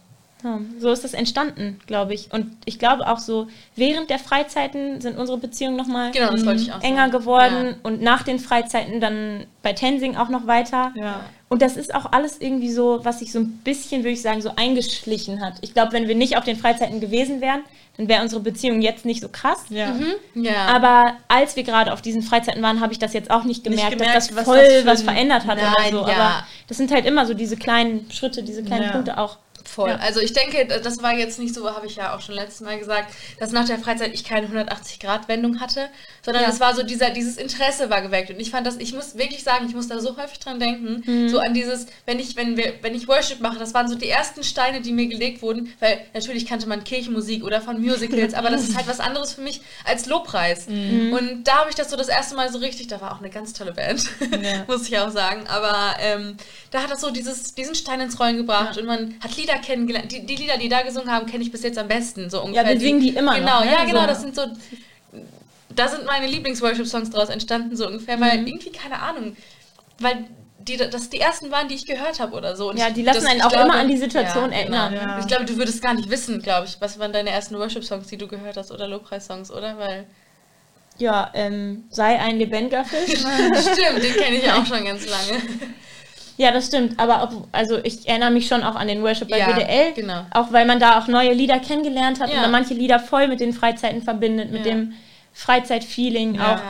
Ja, so ist das entstanden, glaube ich. Und ich glaube auch so, während der Freizeiten sind unsere Beziehungen nochmal Genau, enger sagen. geworden und nach den Freizeiten dann bei Tensing auch noch weiter. Ja. Und das ist auch alles irgendwie so, was sich so ein bisschen, würde ich sagen, so eingeschlichen hat. Ich glaube, wenn wir nicht auf den Freizeiten gewesen wären, dann wäre unsere Beziehung jetzt nicht so krass. Ja. Ja. Ja. Aber als wir gerade auf diesen Freizeiten waren, habe ich das jetzt auch nicht gemerkt, gemerkt, dass das was voll was ein- verändert hat Nein, oder so. ja. Aber das sind halt immer so diese kleinen Schritte, diese kleinen Ja. Punkte auch. Voll. Ja. Also ich denke, das war jetzt nicht so, habe ich ja auch schon letztes Mal gesagt, dass nach der Freizeit ich keine 180-Grad-Wendung hatte, sondern Ja. es war so dieser, dieses Interesse war geweckt. Und ich fand das, ich muss wirklich sagen, ich muss da so häufig dran denken, Mhm. so an dieses, wenn ich, wenn wir, wenn ich Worship mache, das waren so die ersten Steine, die mir gelegt wurden, weil natürlich kannte man Kirchenmusik oder von Musicals, aber das ist halt was anderes für mich als Lobpreis. Mhm. Und da habe ich das so das erste Mal so richtig, da war auch eine ganz tolle Band, Ja. muss ich auch sagen, aber ähm, da hat das so dieses, diesen Stein ins Rollen gebracht und man hat Lieder kennengelernt. Die, die Lieder, die da gesungen haben, kenne ich bis jetzt am besten. So ungefähr. wir singen die immer Genau, noch, ne? ja, genau. So. Das sind so. Da sind meine Lieblings-Worship-Songs draus entstanden, so ungefähr, weil Mhm. irgendwie, keine Ahnung, weil die, das die ersten waren, die ich gehört habe oder so. Und Ja, die lassen das, einen auch glaube- immer an die Situation ja, erinnern. Genau. Ja. Ich glaube, du würdest gar nicht wissen, glaube ich, was waren deine ersten Worship-Songs, die du gehört hast oder Lobpreis-Songs, oder? Weil Ja, ähm, sei ein lebendiger Fisch. stimmt, den kenne ich ja auch schon ganz lange. Ja, das stimmt. Aber ob, also ich erinnere mich schon auch an den Worship bei Ja, WDL. genau. Auch weil man da auch neue Lieder kennengelernt hat Ja. und dann manche Lieder voll mit den Freizeiten verbindet, mit Ja. dem Freizeitfeeling Ja. auch.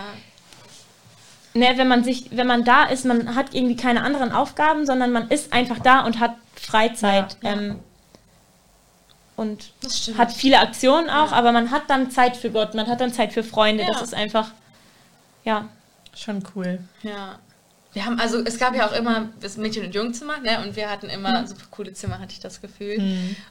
Ne, wenn man sich, wenn man da ist, man hat irgendwie keine anderen Aufgaben, sondern man ist einfach da und hat Freizeit. Ja, ja. Ähm, und Das stimmt. hat viele Aktionen auch, Ja. aber man hat dann Zeit für Gott, man hat dann Zeit für Freunde. Ja. Das ist einfach, ja. Schon cool. Ja. Wir haben, also es gab ja auch immer das Mädchen- und Jungzimmer, ne? Und wir hatten immer super coole Zimmer, hatte ich das Gefühl.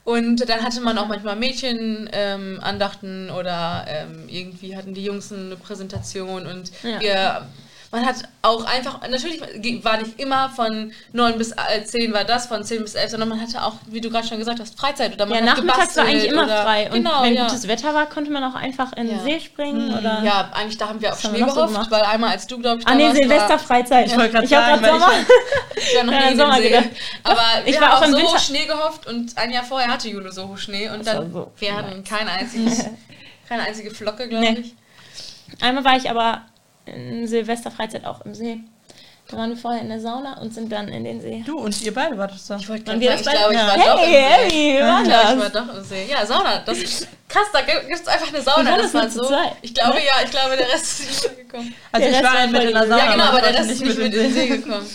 Und dann hatte man auch manchmal Mädchen ähm, Andachten oder ähm, irgendwie hatten die Jungs eine Präsentation und Ja. wir man hat auch einfach, natürlich war nicht immer von 9 bis äh, 10 war das, von 10 bis 11, sondern man hatte auch, wie du gerade schon gesagt hast, Freizeit oder man Ja, hat nachmittags war eigentlich gebastelt immer oder, frei. Und genau, wenn ja. gutes Wetter war, konnte man auch einfach in den Ja. See springen oder. Ja, eigentlich da haben wir auf Schnee so gehofft, gemacht? weil einmal als du, glaube ich, Ah nee, warst, war- Silvesterfreizeit. Ich wollte gerade ich hab sagen, weil Sommer. Ich war noch nie in Sommer den See. gedacht. Aber ich wir war haben auch im so Winter- Schnee gehofft und ein Jahr vorher hatte Jule so Schnee und Das dann so wir hatten keine einzige, keine einzige Flocke, glaube Nee. ich. Einmal war ich aber in Silvesterfreizeit auch im See. Da waren wir vorher in der Sauna und sind dann in den See. Du und ihr beide wart es doch. Ich wollte gerade das ich glaube, ich beide? war doch im Hey, See. hey, wie war Ich glaube, ich war das? doch im See. Ja, Sauna. Das ist krass, da gibt es einfach eine Sauna. Das das war so. zweit? Ich glaube ja, ich glaube, der Rest ist nicht gekommen. Also Der ich Rest war war mit in der Sauna. Ja, genau, aber der Rest ist nicht mit in den See gekommen.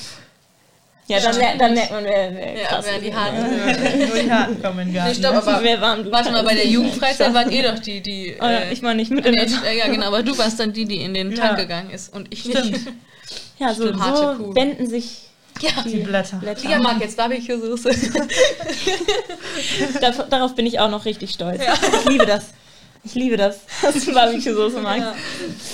Ja, dann, mer- dann merkt man, wer, wer Ja, krass wer die Harten Nur die Harten kommen in den Nee, stopp, aber Wer war du? warte mal, bei der Jugendfreizeit wart ihr doch die, die. Oh ja, äh, ich war nicht mit in der ja, genau, aber du warst dann die, die in den Ja. Tank gegangen ist und ich nicht. Stimmt. Ja, so, Stimmt, so wenden sich Ja, Die Blätter. Blätter. Lia mag jetzt Barbecue-Soße. Dar- darauf bin ich auch noch richtig stolz. Ich liebe das. Ich liebe das, dass du Barbecue-Soße magst. Ja.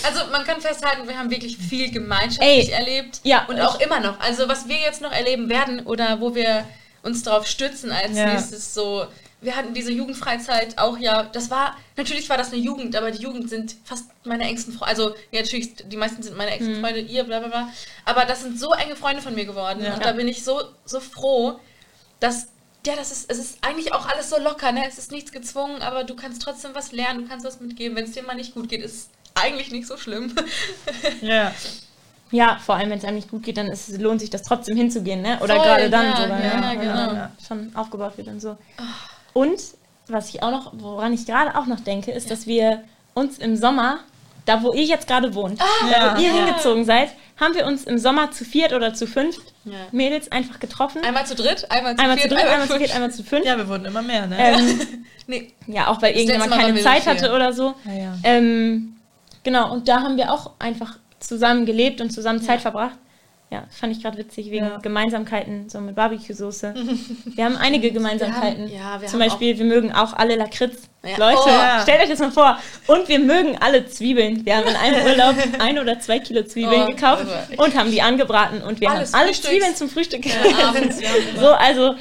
Also man kann festhalten, wir haben wirklich viel gemeinschaftlich Ey, erlebt. ja, Und auch immer noch. Also was wir jetzt noch erleben werden oder wo wir uns darauf stützen als Ja. nächstes so. Wir hatten diese Jugendfreizeit auch ja, das war, natürlich war das eine Jugend, aber die Jugend sind fast meine engsten Freunde. Also, ja, natürlich, die meisten sind meine engsten Freunde, ihr, bla bla bla. Aber das sind so enge Freunde von mir geworden. Ja. Und da bin ich so, so froh, dass, ja, das ist, es ist eigentlich auch alles so locker, ne? Es ist nichts gezwungen, aber du kannst trotzdem was lernen, du kannst was mitgeben. Wenn es dir mal nicht gut geht, ist es eigentlich nicht so schlimm. Ja. Ja, vor allem, wenn es einem nicht gut geht, dann ist, lohnt sich das trotzdem hinzugehen, ne? Oder Voll, gerade dann ja, sogar, ja, ne? genau. Wenn dann schon aufgebaut wird und so. Und was ich auch noch, woran ich gerade auch noch denke, ist, dass wir uns im Sommer, da wo ihr jetzt gerade wohnt, da Ja. wo ihr Ja. hingezogen seid, haben wir uns im Sommer zu viert oder zu fünft Ja. Mädels einfach getroffen. Einmal zu dritt, einmal zu Einmal zu viert, dritt, einmal zu fünf. viert, einmal zu fünf. ja, wir wurden immer mehr, ne? Ähm, Nee, ja, auch weil Das irgendjemand keine Zeit hatte oder so. Ja, ja. Ähm, genau, und da haben wir auch einfach zusammen gelebt und zusammen Zeit verbracht. Ja, fand ich gerade witzig, wegen Ja. Gemeinsamkeiten, so mit Barbecue-Soße. Wir haben einige Gemeinsamkeiten. Wir haben- ja, wir Zum haben Beispiel, wir mögen auch alle Lakritz. Ja. Leute, Oh. Stellt euch das mal vor. Und wir mögen alle Zwiebeln. Wir haben in einem Urlaub ein oder zwei Kilo Zwiebeln Oh, gekauft aber- und haben die angebraten und wir Alles haben alle Frühstücks- Zwiebeln zum Frühstück gegessen. so, also,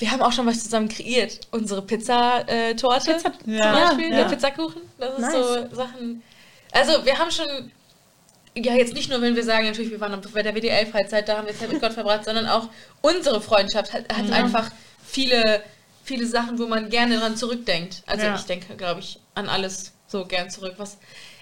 Wir haben auch schon was zusammen kreiert. Unsere Pizzatorte Pizza- zum Ja. Beispiel, Ja. der Pizzakuchen. Das ist Nice. so Sachen. Also wir haben schon, ja jetzt nicht nur, wenn wir sagen, natürlich, wir waren bei der WDL-Freizeit, da haben wir Zeit mit Gott verbracht, sondern auch unsere Freundschaft hat, hat einfach viele, viele Sachen, wo man gerne dran zurückdenkt. Also Ja. ich denke, glaube ich, an alles so gern zurück. Was,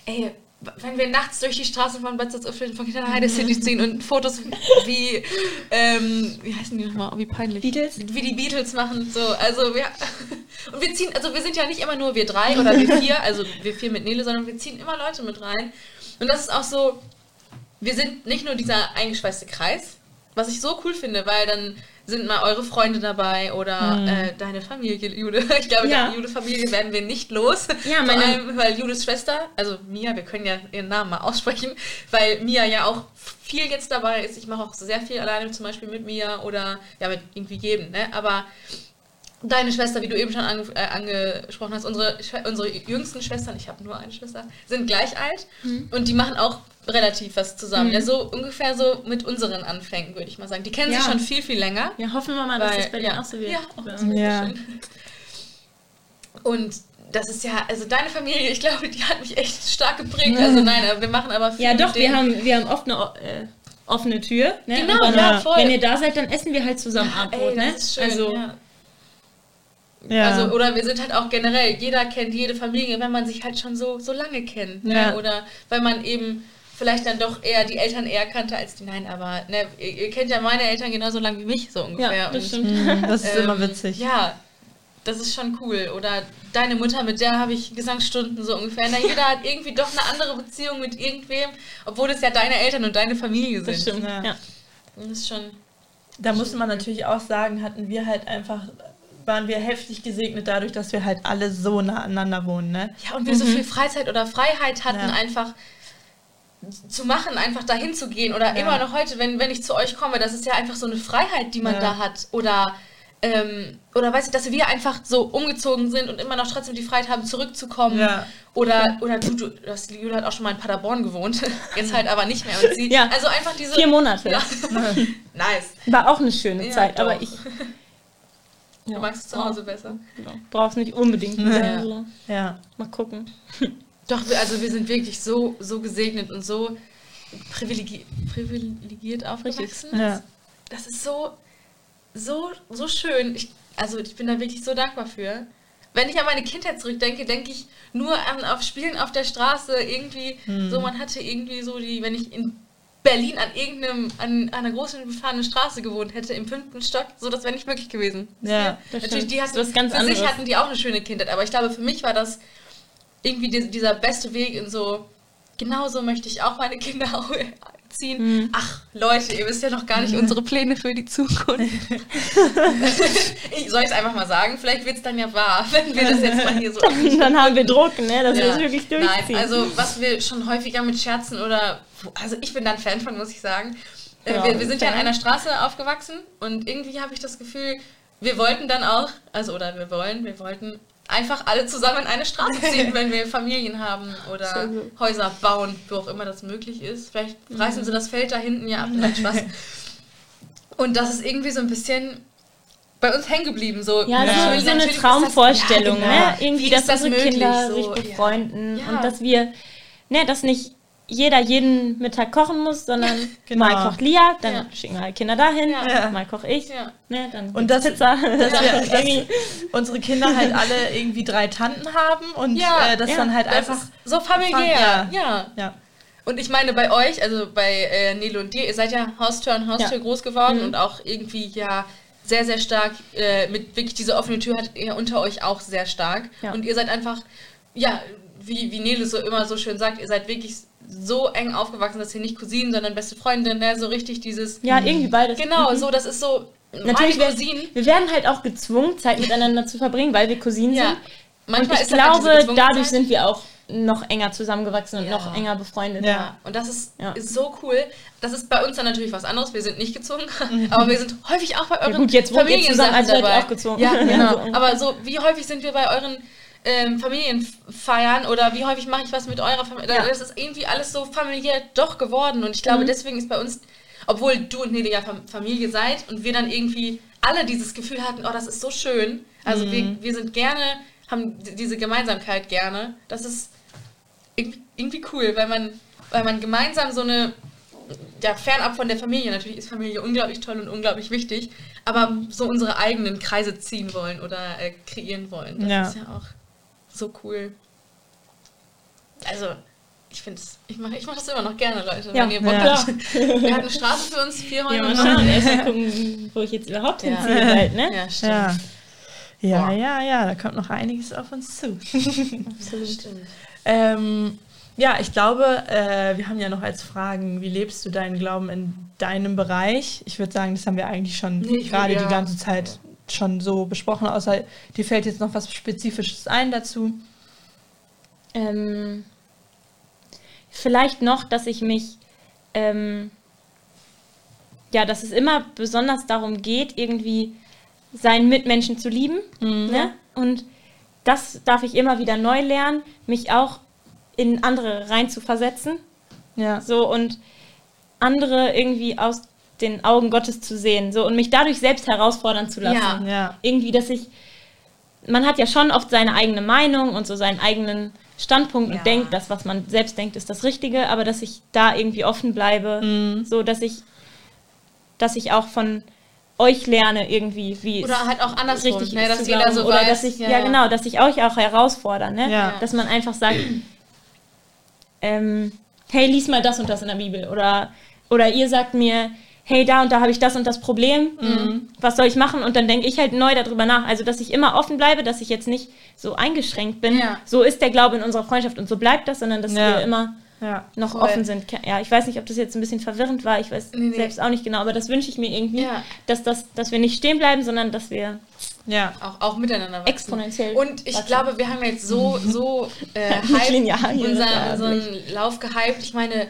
ey, wenn wir nachts durch die Straßen von Bad Salzuflen von Kinderheide City ziehen und Fotos wie, ähm, wie heißen die nochmal, oh, wie peinlich. Beatles? Wie die Beatles machen, so, also wir, und wir ziehen, also wir sind ja nicht immer nur wir drei oder wir vier, also wir vier mit Nele, sondern wir ziehen immer Leute mit rein. Und das ist auch so, wir sind nicht nur dieser eingeschweißte Kreis, was ich so cool finde, weil dann sind mal eure Freunde dabei oder äh, deine Familie, Jude. Ich glaube, Ja. deine Jude-Familie werden wir nicht los. Ja, Vor meine- allem, weil Judes Schwester, also Mia, wir können ja ihren Namen mal aussprechen, weil Mia ja auch viel jetzt dabei ist. Ich mache auch sehr viel alleine, zum Beispiel mit Mia oder ja, mit irgendwie jedem, ne? Aber deine Schwester, wie du eben schon ange äh, angesprochen hast, unsere, unsere jüngsten Schwestern, ich habe nur eine Schwester, sind gleich alt und die machen auch relativ was zusammen. Ja, so ungefähr so mit unseren Anfängen, würde ich mal sagen. Die kennen Ja. sich schon viel, viel länger. ja, hoffen wir mal, dass Weil- das bei denen ja. auch so wird. Ja, auch das Ja. schön. Und das ist ja, also deine Familie, ich glaube, die hat mich echt stark geprägt. Also nein, aber wir machen aber viel Ja, mit doch, wir haben, wir haben oft eine, äh, offene Tür. Ne? Genau, dann, ja, voll. Wenn ihr da seid, dann essen wir halt zusammen Abendbrot. Ey, ne? das ist schön, also, ja. Ja. Also, oder wir sind halt auch generell, jeder kennt jede Familie, wenn man sich halt schon so, so lange kennt. Ne? Ja. Oder weil man eben vielleicht dann doch eher die Eltern eher kannte als die. Nein, aber ne, ihr, ihr kennt ja meine Eltern genauso lange wie mich, so ungefähr. ja, das Und, stimmt. Mhm, das ist ähm, immer witzig. Ja, das ist schon cool. Oder deine Mutter, mit der habe ich Gesangsstunden so ungefähr. Na, jeder hat irgendwie doch eine andere Beziehung mit irgendwem, obwohl es ja deine Eltern und deine Familie sind. Das stimmt. Ja. Ja. Das ist schon. Da musste man natürlich auch sagen, hatten wir halt einfach, waren wir heftig gesegnet dadurch, dass wir halt alle so nah aneinander wohnen, ne? Ja, und wir so viel Freizeit oder Freiheit hatten, Ja. einfach zu machen, einfach dahin zu gehen. Oder Ja. immer noch heute, wenn, wenn ich zu euch komme, das ist ja einfach so eine Freiheit, die man Ja. da hat. Oder, ähm, oder weiß ich, dass wir einfach so umgezogen sind und immer noch trotzdem die Freiheit haben, zurückzukommen. Ja. Oder, oder du, du, das, Julia hat auch schon mal in Paderborn gewohnt, jetzt halt aber nicht mehr. Und sie, Ja. Also einfach diese. Vier Monate. Ja. nice. War auch eine schöne Ja, Zeit, aber ich Du magst es zu Hause besser. ja, brauch's nicht unbedingt. Ja. Ja. Mal gucken. Doch, also wir sind wirklich so, so gesegnet und so privilegi privilegiert aufgewachsen. Ja. Das ist so, so, so schön. Ich, also ich bin da wirklich so dankbar für. Wenn ich an meine Kindheit zurückdenke, denke ich nur an auf Spielen auf der Straße. Irgendwie, so man hatte irgendwie so die, wenn ich in Berlin an irgendeinem, an, einer großen befahrenen Straße gewohnt hätte, im fünften Stock, so das wäre nicht möglich gewesen. Ja, das Natürlich, stimmt. die hatten, Das ganz für sich anderes. hatten die auch eine schöne Kindheit, aber ich glaube, für mich war das irgendwie die, dieser beste Weg in so, genauso möchte ich auch meine Kinder auch ziehen. Hm. Ach, Leute, ihr wisst ja noch gar nicht unsere Pläne für die Zukunft. ich soll es einfach mal sagen, vielleicht wird es dann ja wahr, wenn wir das jetzt mal hier so Und dann haben wir Druck, ne, dass wir ja. das wirklich durchziehen. Nein, also was wir schon häufiger mit Scherzen oder, also ich bin da ein Fan von, muss ich sagen. Äh, Ja, wir, wir sind ja in einer Straße aufgewachsen und irgendwie habe ich das Gefühl, wir wollten dann auch, also oder wir wollen, wir wollten einfach alle zusammen in eine Straße ziehen, wenn wir Familien haben oder gut. Häuser bauen, wo auch immer das möglich ist. Vielleicht reißen sie das Feld da hinten ja ab, nein, Spaß. Und das ist irgendwie so ein bisschen bei uns hängen geblieben. So, Ja, Ja. so, so eine ist das- Traumvorstellung, ja, ne? genau. Irgendwie, Wie dass das unsere möglich? Kinder So, sich befreunden Ja. und dass wir, ne, dass nicht jeder jeden Mittag kochen muss, sondern Genau. mal kocht Lia, dann Ja. schicken wir halt Kinder dahin, Ja. mal koche ich, Ja. ne, dann Und das- Pizza. Dass, wir, Irgendwie- dass unsere Kinder halt alle irgendwie drei Tanten haben und Ja, äh, das ja, dann halt Das einfach. so familiär. Ja. ja. Ja. Und ich meine, bei euch, also bei äh, Nilo und dir, ihr seid ja Haustür an Haustür Ja. groß geworden Mhm. und auch irgendwie ja sehr, sehr stark, äh, mit wirklich diese offene Tür hat ihr unter euch auch sehr stark. Ja. Und ihr seid einfach, ja, wie, wie Nele so immer so schön sagt, ihr seid wirklich so eng aufgewachsen, dass ihr nicht Cousinen, sondern beste Freundinnen, ne? so richtig dieses, ja, irgendwie beides. genau, Mhm. so, das ist so, Natürlich, meine wir, Cousinen, wir werden halt auch gezwungen, Zeit miteinander zu verbringen, weil wir Cousinen ja, sind. manchmal und ich halt glaube, Gezwungenheit. dadurch sind wir auch noch enger zusammengewachsen und Ja. noch enger befreundet. Ja. Ja, und das ist, Ja. ist so cool. Das ist bei uns dann natürlich was anderes. Wir sind nicht gezwungen, aber wir sind häufig auch bei euren gut, jetzt wohnt ihr zusammen, also dabei. auch gezwungen. Ja, Ja, genau. aber so, wie häufig sind wir bei euren ähm, Familienfeiern oder wie häufig mache ich was mit eurer Familie? Ja. Das ist irgendwie alles so familiär doch geworden und ich glaube, Mhm. deswegen ist bei uns, obwohl du und Nele ja Fam- Familie seid und wir dann irgendwie alle dieses Gefühl hatten, oh, das ist so schön. Also wir, wir sind gerne, haben diese Gemeinsamkeit gerne. Das ist irgendwie, irgendwie cool, weil man, weil man gemeinsam so eine, ja, fernab von der Familie, natürlich ist Familie unglaublich toll und unglaublich wichtig, aber so unsere eigenen Kreise ziehen wollen oder äh, kreieren wollen. Das Ja. ist ja auch so cool. Also, ich finde es, ich mache ich mach das immer noch gerne, Leute. Ja, wenn ihr Bock ja. habt. Wir hatten eine Straße für uns, vier Häuser. Ja, mal schauen. Erst mal gucken, wo ich jetzt überhaupt Ja. hinziehe bald, ne? Ja, stimmt. Ja. Ja, ja, ja, da kommt noch einiges auf uns zu. Absolut. Stimmt. Ähm, ja, ich glaube, äh, wir haben ja noch als Fragen, wie lebst du deinen Glauben in deinem Bereich? Ich würde sagen, das haben wir eigentlich schon Nee, gerade die ja. ganze Zeit schon so besprochen, außer dir fällt jetzt noch was Spezifisches ein dazu. Ähm, vielleicht noch, dass ich mich, ähm, ja, dass es immer besonders darum geht, irgendwie seinen Mitmenschen zu lieben. Ne? Und das darf ich immer wieder neu lernen, mich auch in andere rein zu versetzen. Ja. So und andere irgendwie aus den Augen Gottes zu sehen. So und mich dadurch selbst herausfordern zu lassen Ja. Ja. irgendwie, dass ich, man hat ja schon oft seine eigene Meinung und so seinen eigenen Standpunkt Ja. und denke, das, was man selbst denkt, ist das Richtige, aber dass ich da irgendwie offen bleibe, Mhm. so dass ich, dass ich auch von euch lerne irgendwie, wie Oder halt auch andersrum, richtig ne, ist dass zu jeder glauben. so oder weiß, dass ich, ja, ja, ja. genau, dass ich euch auch herausfordere, ne? Ja. dass man einfach sagt, ähm, hey, lies mal das und das in der Bibel oder, oder ihr sagt mir, hey, da und da habe ich das und das Problem, Mhm. was soll ich machen? Und dann denke ich halt neu darüber nach. Also, dass ich immer offen bleibe, dass ich jetzt nicht so eingeschränkt bin. Ja. So ist der Glaube in unserer Freundschaft und so bleibt das, sondern dass Ja. wir immer Ja. noch Voll. offen sind. Ja, ich weiß nicht, ob das jetzt ein bisschen verwirrend war. Ich weiß Nee, nee. selbst auch nicht genau, aber das wünsche ich mir irgendwie, Ja. dass, das, dass wir nicht stehen bleiben, sondern dass wir Ja. auch, auch miteinander wachsen. exponentiell. Und ich wachsen. glaube, wir haben jetzt so, so äh, hype unseren, unseren Lauf gehypt. Ich meine,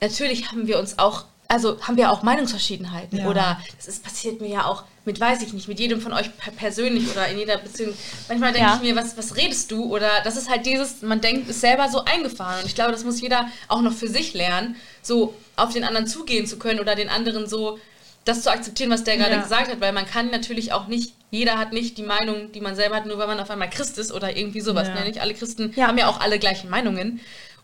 natürlich haben wir uns auch, also haben wir auch Meinungsverschiedenheiten. Ja. Oder das ist, passiert mir ja auch mit, weiß ich nicht, mit jedem von euch per- persönlich oder in jeder Beziehung. Manchmal denke Ja. ich mir, was, was redest du? Oder das ist halt dieses, man denkt, ist selber so eingefahren. Und ich glaube, das muss jeder auch noch für sich lernen, so auf den anderen zugehen zu können oder den anderen so das zu akzeptieren, was der gerade Ja. gesagt hat, weil man kann natürlich auch nicht, jeder hat nicht die Meinung, die man selber hat, nur weil man auf einmal Christ ist oder irgendwie sowas. Ja. Ne? Nicht alle Christen Ja. haben ja auch alle gleichen Meinungen.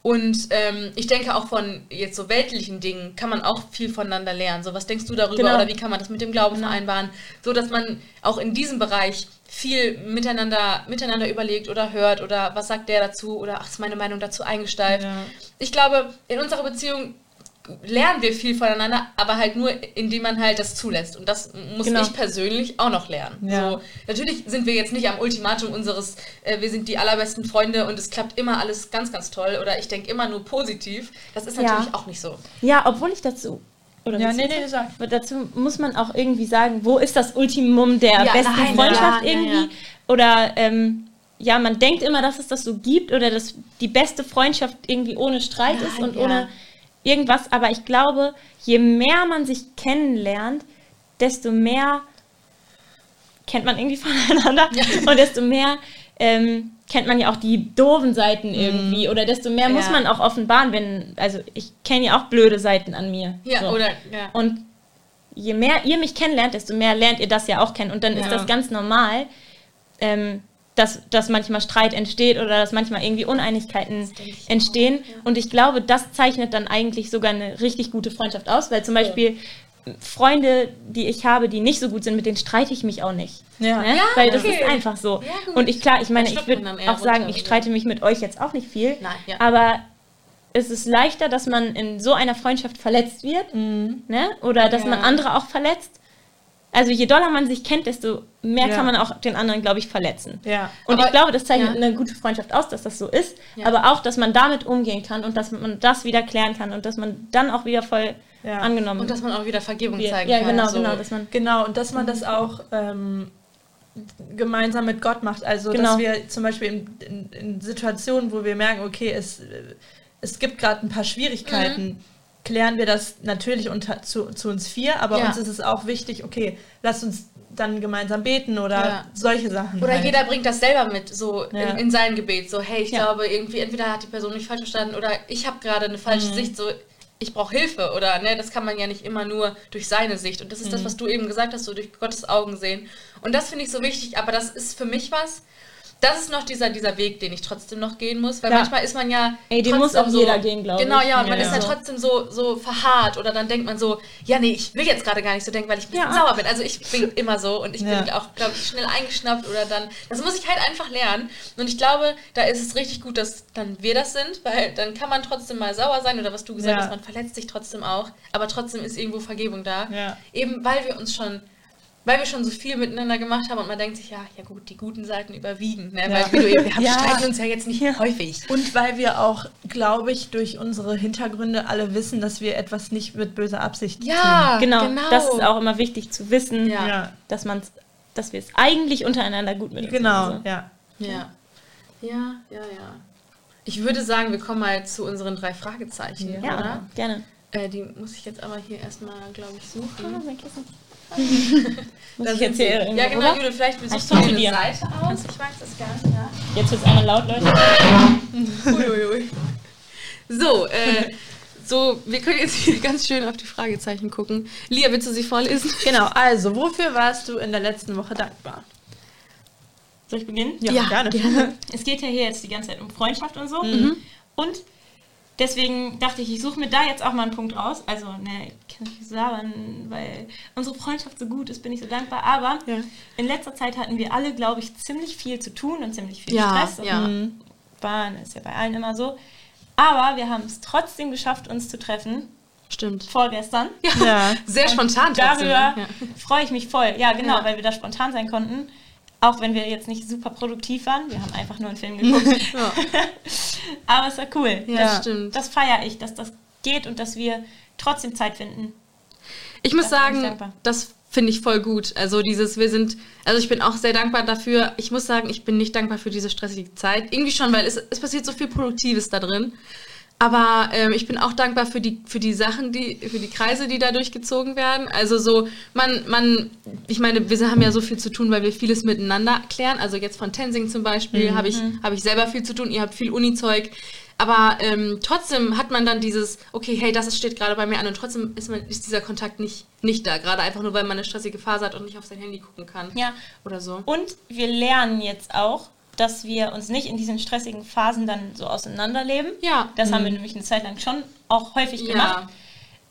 Und ähm, ich denke auch von jetzt so weltlichen Dingen kann man auch viel voneinander lernen. So, was denkst du darüber Genau. oder wie kann man das mit dem Glauben vereinbaren? So, dass man auch in diesem Bereich viel miteinander, miteinander überlegt oder hört oder was sagt der dazu oder ach, ist meine Meinung dazu eingesteift. Ja. Ich glaube, in unserer Beziehung lernen wir viel voneinander, aber halt nur, indem man halt das zulässt. Und das muss Genau. ich persönlich auch noch lernen. Ja. So, natürlich sind wir jetzt nicht am Ultimatum unseres, äh, wir sind die allerbesten Freunde und es klappt immer alles ganz, ganz toll oder ich denke immer nur positiv. Das ist Ja. natürlich auch nicht so. Ja, obwohl ich dazu. Oder Ja, nee, du- nee, sag. Dazu muss man auch irgendwie sagen, wo ist das Ultimum der Ja, besten nein, Freundschaft ja, ja, irgendwie? ja. Oder ähm, ja, man denkt immer, dass es das so gibt oder dass die beste Freundschaft irgendwie ohne Streit ist und ja. ohne irgendwas. Aber ich glaube, je mehr man sich kennenlernt, desto mehr kennt man irgendwie voneinander und desto mehr ähm, kennt man ja auch die doofen Seiten irgendwie oder desto mehr muss Ja. man auch offenbaren, wenn, also ich kenne ja auch blöde Seiten an mir. Ja, So. oder, ja. Und je mehr ihr mich kennenlernt, desto mehr lernt ihr das ja auch kennen. Und dann ist Ja. das ganz normal, ähm, dass, dass manchmal Streit entsteht oder dass manchmal irgendwie Uneinigkeiten entstehen. auch, ja. Und ich glaube, das zeichnet dann eigentlich sogar eine richtig gute Freundschaft aus, weil zum Beispiel Freunde, die ich habe, die nicht so gut sind, mit denen streite ich mich auch nicht. Ja. Ne? Ja, weil das okay. ist einfach so. Und ich klar, ich meine, ich würde auch sagen, ich streite mich mit euch jetzt auch nicht viel. Nein, ja. Aber es ist leichter, dass man in so einer Freundschaft verletzt wird, ne? Oder dass man andere auch verletzt. Also je doller man sich kennt, desto mehr Ja. kann man auch den anderen, glaube ich, verletzen. Ja. Und Aber- ich glaube, das zeichnet ja. eine gute Freundschaft aus, dass das so ist. Ja. Aber auch, dass man damit umgehen kann und dass man das wieder klären kann und dass man dann auch wieder voll Ja. angenommen Und dass man auch wieder Vergebung wird. zeigen Ja, kann. genau, so. genau. Dass man, Genau, und dass man das auch ähm, gemeinsam mit Gott macht. Also, Genau. dass wir zum Beispiel in, in, in Situationen, wo wir merken, okay, es, äh, es gibt gerade ein paar Schwierigkeiten, klären wir das natürlich unter, zu, zu uns vier, aber Ja. uns ist es auch wichtig, okay, lasst uns dann gemeinsam beten oder Ja. solche Sachen. Oder halt. jeder bringt das selber mit, so Ja. in, in sein Gebet. So, hey, ich Ja. glaube, irgendwie, entweder hat die Person mich falsch verstanden oder ich habe gerade eine Mhm. falsche Sicht, so ich brauche Hilfe. Oder ne, das kann man ja nicht immer nur durch seine Sicht. Und das ist das, Mhm. was du eben gesagt hast, so durch Gottes Augen sehen. Und das finde ich so wichtig, aber das ist für mich was. Das ist noch dieser, dieser Weg, den ich trotzdem noch gehen muss, weil Ja. manchmal ist man ja. Ey, den muss auch jeder gehen, glaub Genau, ich. ja, und man Ja. ist ja trotzdem so, so verharrt oder dann denkt man so, ja, nee, ich will jetzt gerade gar nicht so denken, weil ich ein bisschen Ja. sauer bin. Also ich bin immer so und ich Ja. bin auch, glaube ich, schnell eingeschnappt oder dann. Das muss ich halt einfach lernen. Und ich glaube, da ist es richtig gut, dass dann wir das sind, weil dann kann man trotzdem mal sauer sein oder was du gesagt Ja. hast, man verletzt sich trotzdem auch, aber trotzdem ist irgendwo Vergebung da. Ja. Eben weil wir uns schon. Weil wir schon so viel miteinander gemacht haben und man denkt sich, ja, ja gut, die guten Seiten überwiegen. Ne? Weil wie du eben, wir haben Ja. streiten uns ja jetzt nicht häufig. Und weil wir auch, glaube ich, durch unsere Hintergründe alle wissen, dass wir etwas nicht mit böser Absicht Ja, genau, genau. das ist auch immer wichtig zu wissen, Ja. tun. Ja. dass man dass wir es eigentlich untereinander gut mit Genau, ja. Ja. Ja, ja, ja. Ich würde sagen, wir kommen mal zu unseren drei Fragezeichen, Ja, oder? gerne. Äh, die muss ich jetzt aber hier erstmal, glaube ich, suchen. mein Kissen. Muss ich irgendwo Ja, genau? Judith, vielleicht Ich suchst du dir. Seite aus. Ich weiß das gar nicht, ja. Jetzt wird es einmal laut, Leute. Uiuiui. So, äh, so, wir können jetzt hier ganz schön auf die Fragezeichen gucken. Lia, willst du sie vorlesen? Genau, also, wofür warst du in der letzten Woche dankbar? Soll ich beginnen? Ja, Ja, gerne. gerne. Es geht ja hier jetzt die ganze Zeit um Freundschaft und so. Mhm. Und deswegen dachte ich, ich suche mir da jetzt auch mal einen Punkt raus. Also, ne, ich kann nicht sagen, weil unsere Freundschaft so gut ist, bin ich so dankbar. Aber Ja. in letzter Zeit hatten wir alle, glaube ich, ziemlich viel zu tun und ziemlich viel Ja, Stress. Und ja. Bahn ist ja bei allen immer so. Aber wir haben es trotzdem geschafft, uns zu treffen. Stimmt. Vorgestern. Ja. Sehr spontan trotzdem. Darüber ne? Ja. freue ich mich voll. Ja, genau, Ja. weil wir da spontan sein konnten. Auch wenn wir jetzt nicht super produktiv waren. Wir haben einfach nur einen Film geguckt. Ja. Aber es war cool. Ja, das, stimmt. Das feiere ich, dass das geht und dass wir trotzdem Zeit finden. Ich muss Da bin ich sagen, das finde ich voll gut. Also dieses, wir sind, also ich bin auch sehr dankbar dafür. Ich muss sagen, ich bin nicht dankbar für diese stressige Zeit. Irgendwie schon, weil es, es passiert so viel Produktives da drin. Aber ähm, ich bin auch dankbar für die, für die Sachen, die, für die Kreise, die da durchgezogen werden. Also so, man, man, ich meine, wir haben ja so viel zu tun, weil wir vieles miteinander klären. Also jetzt von Tensing zum Beispiel habe ich, habe ich selber viel zu tun. Ihr habt viel Uni-Zeug. Aber ähm, trotzdem hat man dann dieses, okay, hey, das steht gerade bei mir an und trotzdem ist, man, ist dieser Kontakt nicht, nicht da. Gerade einfach nur, weil man eine stressige Phase hat und nicht auf sein Handy gucken kann. Ja. Oder so. Und wir lernen jetzt auch, dass wir uns nicht in diesen stressigen Phasen dann so auseinanderleben. Ja. Das haben wir nämlich eine Zeit lang schon auch häufig Ja. gemacht.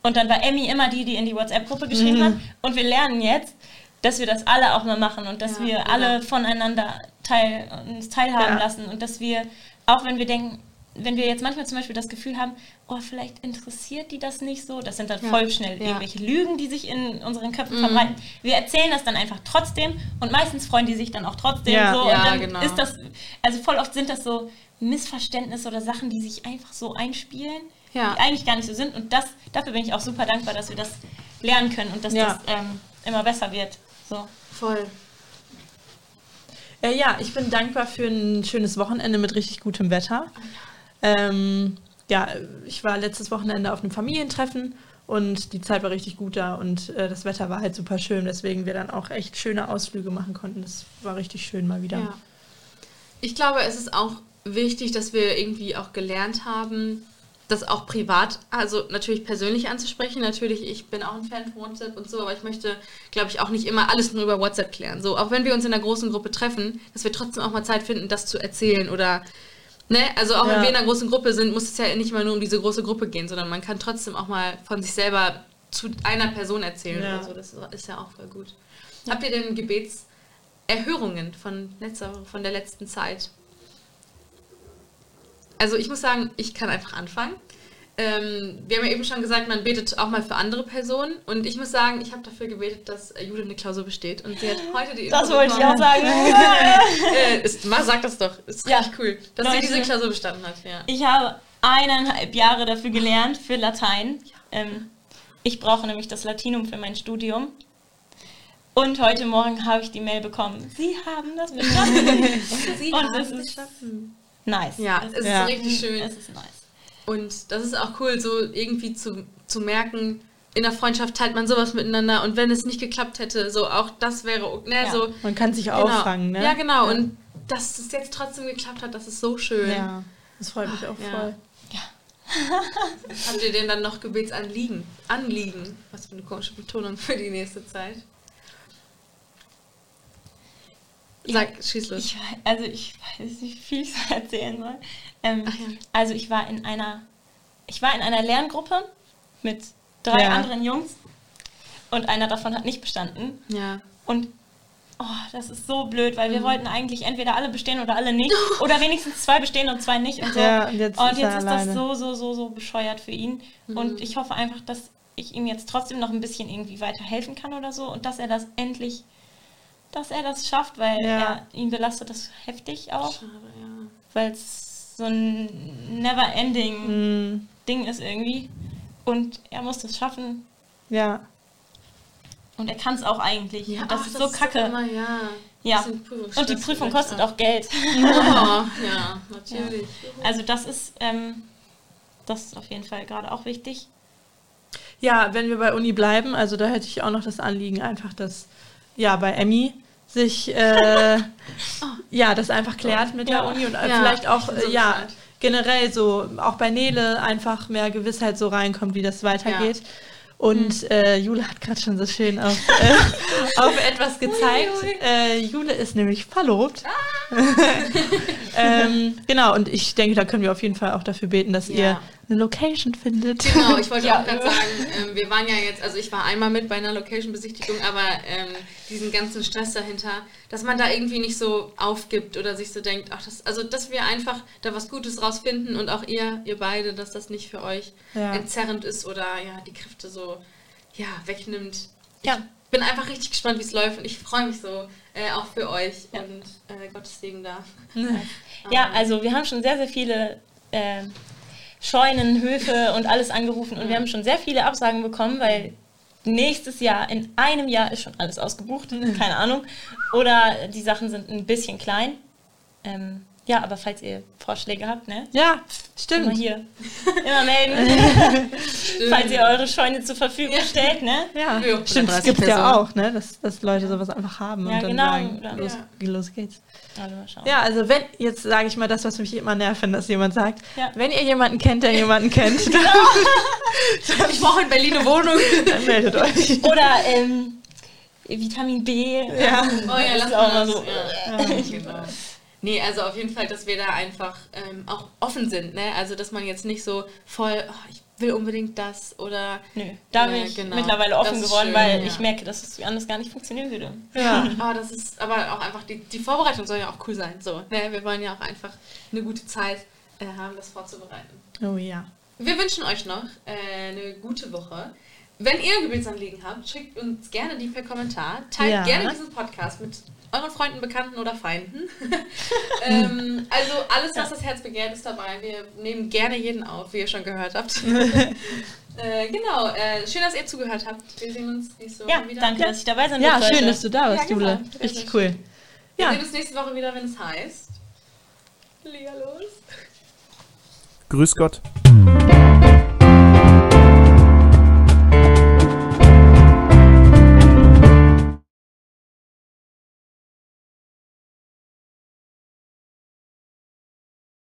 Und dann war Emmy immer die, die in die WhatsApp-Gruppe geschrieben hat. Und wir lernen jetzt, dass wir das alle auch mal machen und dass Ja, wir ja. alle voneinander teil, uns teilhaben lassen und dass wir, auch wenn wir denken, wenn wir jetzt manchmal zum Beispiel das Gefühl haben, oh, vielleicht interessiert die das nicht so, das sind dann Ja, voll schnell ja. irgendwelche Lügen, die sich in unseren Köpfen Mhm. verbreiten. Wir erzählen das dann einfach trotzdem und meistens freuen die sich dann auch trotzdem Ja. so. Ja, und dann genau. ist das, also voll oft sind das so Missverständnisse oder Sachen, die sich einfach so einspielen, Ja. die eigentlich gar nicht so sind. Und das, dafür bin ich auch super dankbar, dass wir das lernen können und dass Ja. das ähm, immer besser wird. So. Voll. Äh, ja, ich bin dankbar für ein schönes Wochenende mit richtig gutem Wetter. Ähm, ja, ich war letztes Wochenende auf einem Familientreffen und die Zeit war richtig gut da und äh, das Wetter war halt super schön, weswegen wir dann auch echt schöne Ausflüge machen konnten. Das war richtig schön mal wieder. Ja. Ich glaube, es ist auch wichtig, dass wir irgendwie auch gelernt haben, das auch privat, also natürlich persönlich anzusprechen. Natürlich, ich bin auch ein Fan von WhatsApp und so, aber ich möchte, glaube ich, auch nicht immer alles nur über WhatsApp klären. So, auch wenn wir uns in einer großen Gruppe treffen, dass wir trotzdem auch mal Zeit finden, das zu erzählen oder Ne? Also auch wenn Ja. wir in einer großen Gruppe sind, muss es ja nicht mal nur um diese große Gruppe gehen, sondern man kann trotzdem auch mal von sich selber zu einer Person erzählen Ja. so. Das ist ja auch voll gut. Habt ihr denn Gebetserhörungen von, letzter, von der letzten Zeit? Also ich muss sagen, ich kann einfach anfangen. Ähm, wir haben ja eben schon gesagt, man betet auch mal für andere Personen. Und ich muss sagen, ich habe dafür gebetet, dass Jude eine Klausur besteht. Und sie hat heute die Das Info wollte ich auch sagen. Äh, ist, sag das doch. Ist Ja. richtig cool, dass Leute. sie diese Klausur bestanden hat. Ja. Ich habe eineinhalb Jahre dafür gelernt, für Latein. Ähm, ich brauche nämlich das Latinum für mein Studium. Und heute Morgen habe ich die Mail bekommen. Sie haben das bestanden. Sie Und haben das es geschaffen. nice. Ja, es es ist Ja. richtig schön. Es ist nice. Und das ist auch cool, so irgendwie zu, zu merken, in der Freundschaft teilt man sowas miteinander. Und wenn es nicht geklappt hätte, so auch das wäre, ne, Ja. so. Man kann sich Genau. auffangen, ne? Ja, genau. Und dass es jetzt trotzdem geklappt hat, das ist so schön. Ja, das freut mich auch Ja. voll. Habt ihr denn dann noch Gebetsanliegen? Anliegen? Was für eine komische Betonung für die nächste Zeit. Sag, schieß los. Ich, also ich weiß nicht, wie viel ich so erzählen soll. Ähm, ja. Also ich war in einer, ich war in einer Lerngruppe mit drei Ja. anderen Jungs und einer davon hat nicht bestanden. ja. Und oh, das ist so blöd, weil wir wollten eigentlich entweder alle bestehen oder alle nicht. Oder wenigstens zwei bestehen und zwei nicht und so. Ja, und jetzt und ist jetzt ist das so, so, so, so bescheuert für ihn. Und ich hoffe einfach, dass ich ihm jetzt trotzdem noch ein bisschen irgendwie weiterhelfen kann oder so und dass er das endlich, dass er das schafft, weil Ja. er, ihn belastet das heftig auch, Schade, ja. weil es so ein never-ending Mm, Ding ist irgendwie. Und er muss das schaffen ja. und er kann es auch eigentlich. und das ach, ist so kacke. Immer, ja. Ja. Und die Prüfung kostet auch Geld. Oh, ja, natürlich. Also das ist, ähm, das ist auf jeden Fall gerade auch wichtig. Ja, wenn wir bei Uni bleiben, also da hätte ich auch noch das Anliegen, einfach, dass ja bei Emmy sich äh, ja das einfach klärt mit Ja. der Uni und Ja, vielleicht auch so ja generell so auch bei Nele einfach mehr Gewissheit so reinkommt, wie das weitergeht. Und äh, Jule hat gerade schon so schön auf, äh, auf etwas gezeigt. Äh, Jule ist nämlich verlobt. ähm, genau, und ich denke, da können wir auf jeden Fall auch dafür beten, dass Ja. ihr eine Location findet. Genau, ich wollte Ja. auch gerade sagen, ähm, wir waren ja jetzt, also ich war einmal mit bei einer Location-Besichtigung, aber ähm, diesen ganzen Stress dahinter, dass man da irgendwie nicht so aufgibt oder sich so denkt, ach, das, also dass wir einfach da was Gutes rausfinden und auch ihr, ihr beide, dass das nicht für euch Ja. entzerrend ist oder ja, die Kräfte so ja, wegnimmt. Ja. Ich bin einfach richtig gespannt, wie es läuft und ich freue mich so äh, auch für euch und äh, Gottes Segen da. Ja, also wir haben schon sehr, sehr viele äh, Scheunen, Höfe und alles angerufen und wir haben schon sehr viele Absagen bekommen, weil nächstes Jahr, in einem Jahr ist schon alles ausgebucht, keine Ahnung. Oder die Sachen sind ein bisschen klein. Ähm, ja, aber falls ihr Vorschläge habt, ne? Ja, Immer stimmt. hier. Immer melden. falls ihr eure Scheune zur Verfügung stellt, ne? Ja, Für stimmt. Es 130 gibt ja Personen. auch, ne? Dass, dass Leute sowas einfach haben Ja, und dann genau. sagen, los, los geht's. Also. Ja, also wenn, jetzt sage ich mal das, was mich immer nervt, wenn das jemand sagt. Ja. Wenn ihr jemanden kennt, der jemanden kennt, Ich brauche in Berlin eine Wohnung. dann meldet euch. Oder ähm, Vitamin B. Ja. Oh ja, Das lass ist auch mal so. Ja. Genau. Nee, also auf jeden Fall, dass wir da einfach ähm, auch offen sind, ne? Also dass man jetzt nicht so voll, oh, ich will unbedingt das oder Nö, da Ja, bin ich genau. mittlerweile offen geworden, schön, weil ja. ich merke, dass es anders gar nicht funktionieren würde. Ja. Ah, das ist aber auch einfach, die, die Vorbereitung soll ja auch cool sein. So, ne? Wir wollen ja auch einfach eine gute Zeit äh, haben, das vorzubereiten. Oh ja. Wir wünschen euch noch äh, eine gute Woche. Wenn ihr Gebetsanliegen habt, schickt uns gerne die per Kommentar. Teilt Ja. gerne diesen Podcast mit euren Freunden, Bekannten oder Feinden. ähm, also alles, was das Herz begehrt, ist dabei. Wir nehmen gerne jeden auf, wie ihr schon gehört habt. äh, genau. Äh, schön, dass ihr zugehört habt. Wir sehen uns nächste Woche Ja, wieder. danke, dass ich dabei sein Ja, durfte schön, heute. dass du da bist, Ja, genau. Jule. Sehr, Richtig cool. Wir Ja. sehen uns nächste Woche wieder, wenn es heißt. Liga los. Grüß Gott.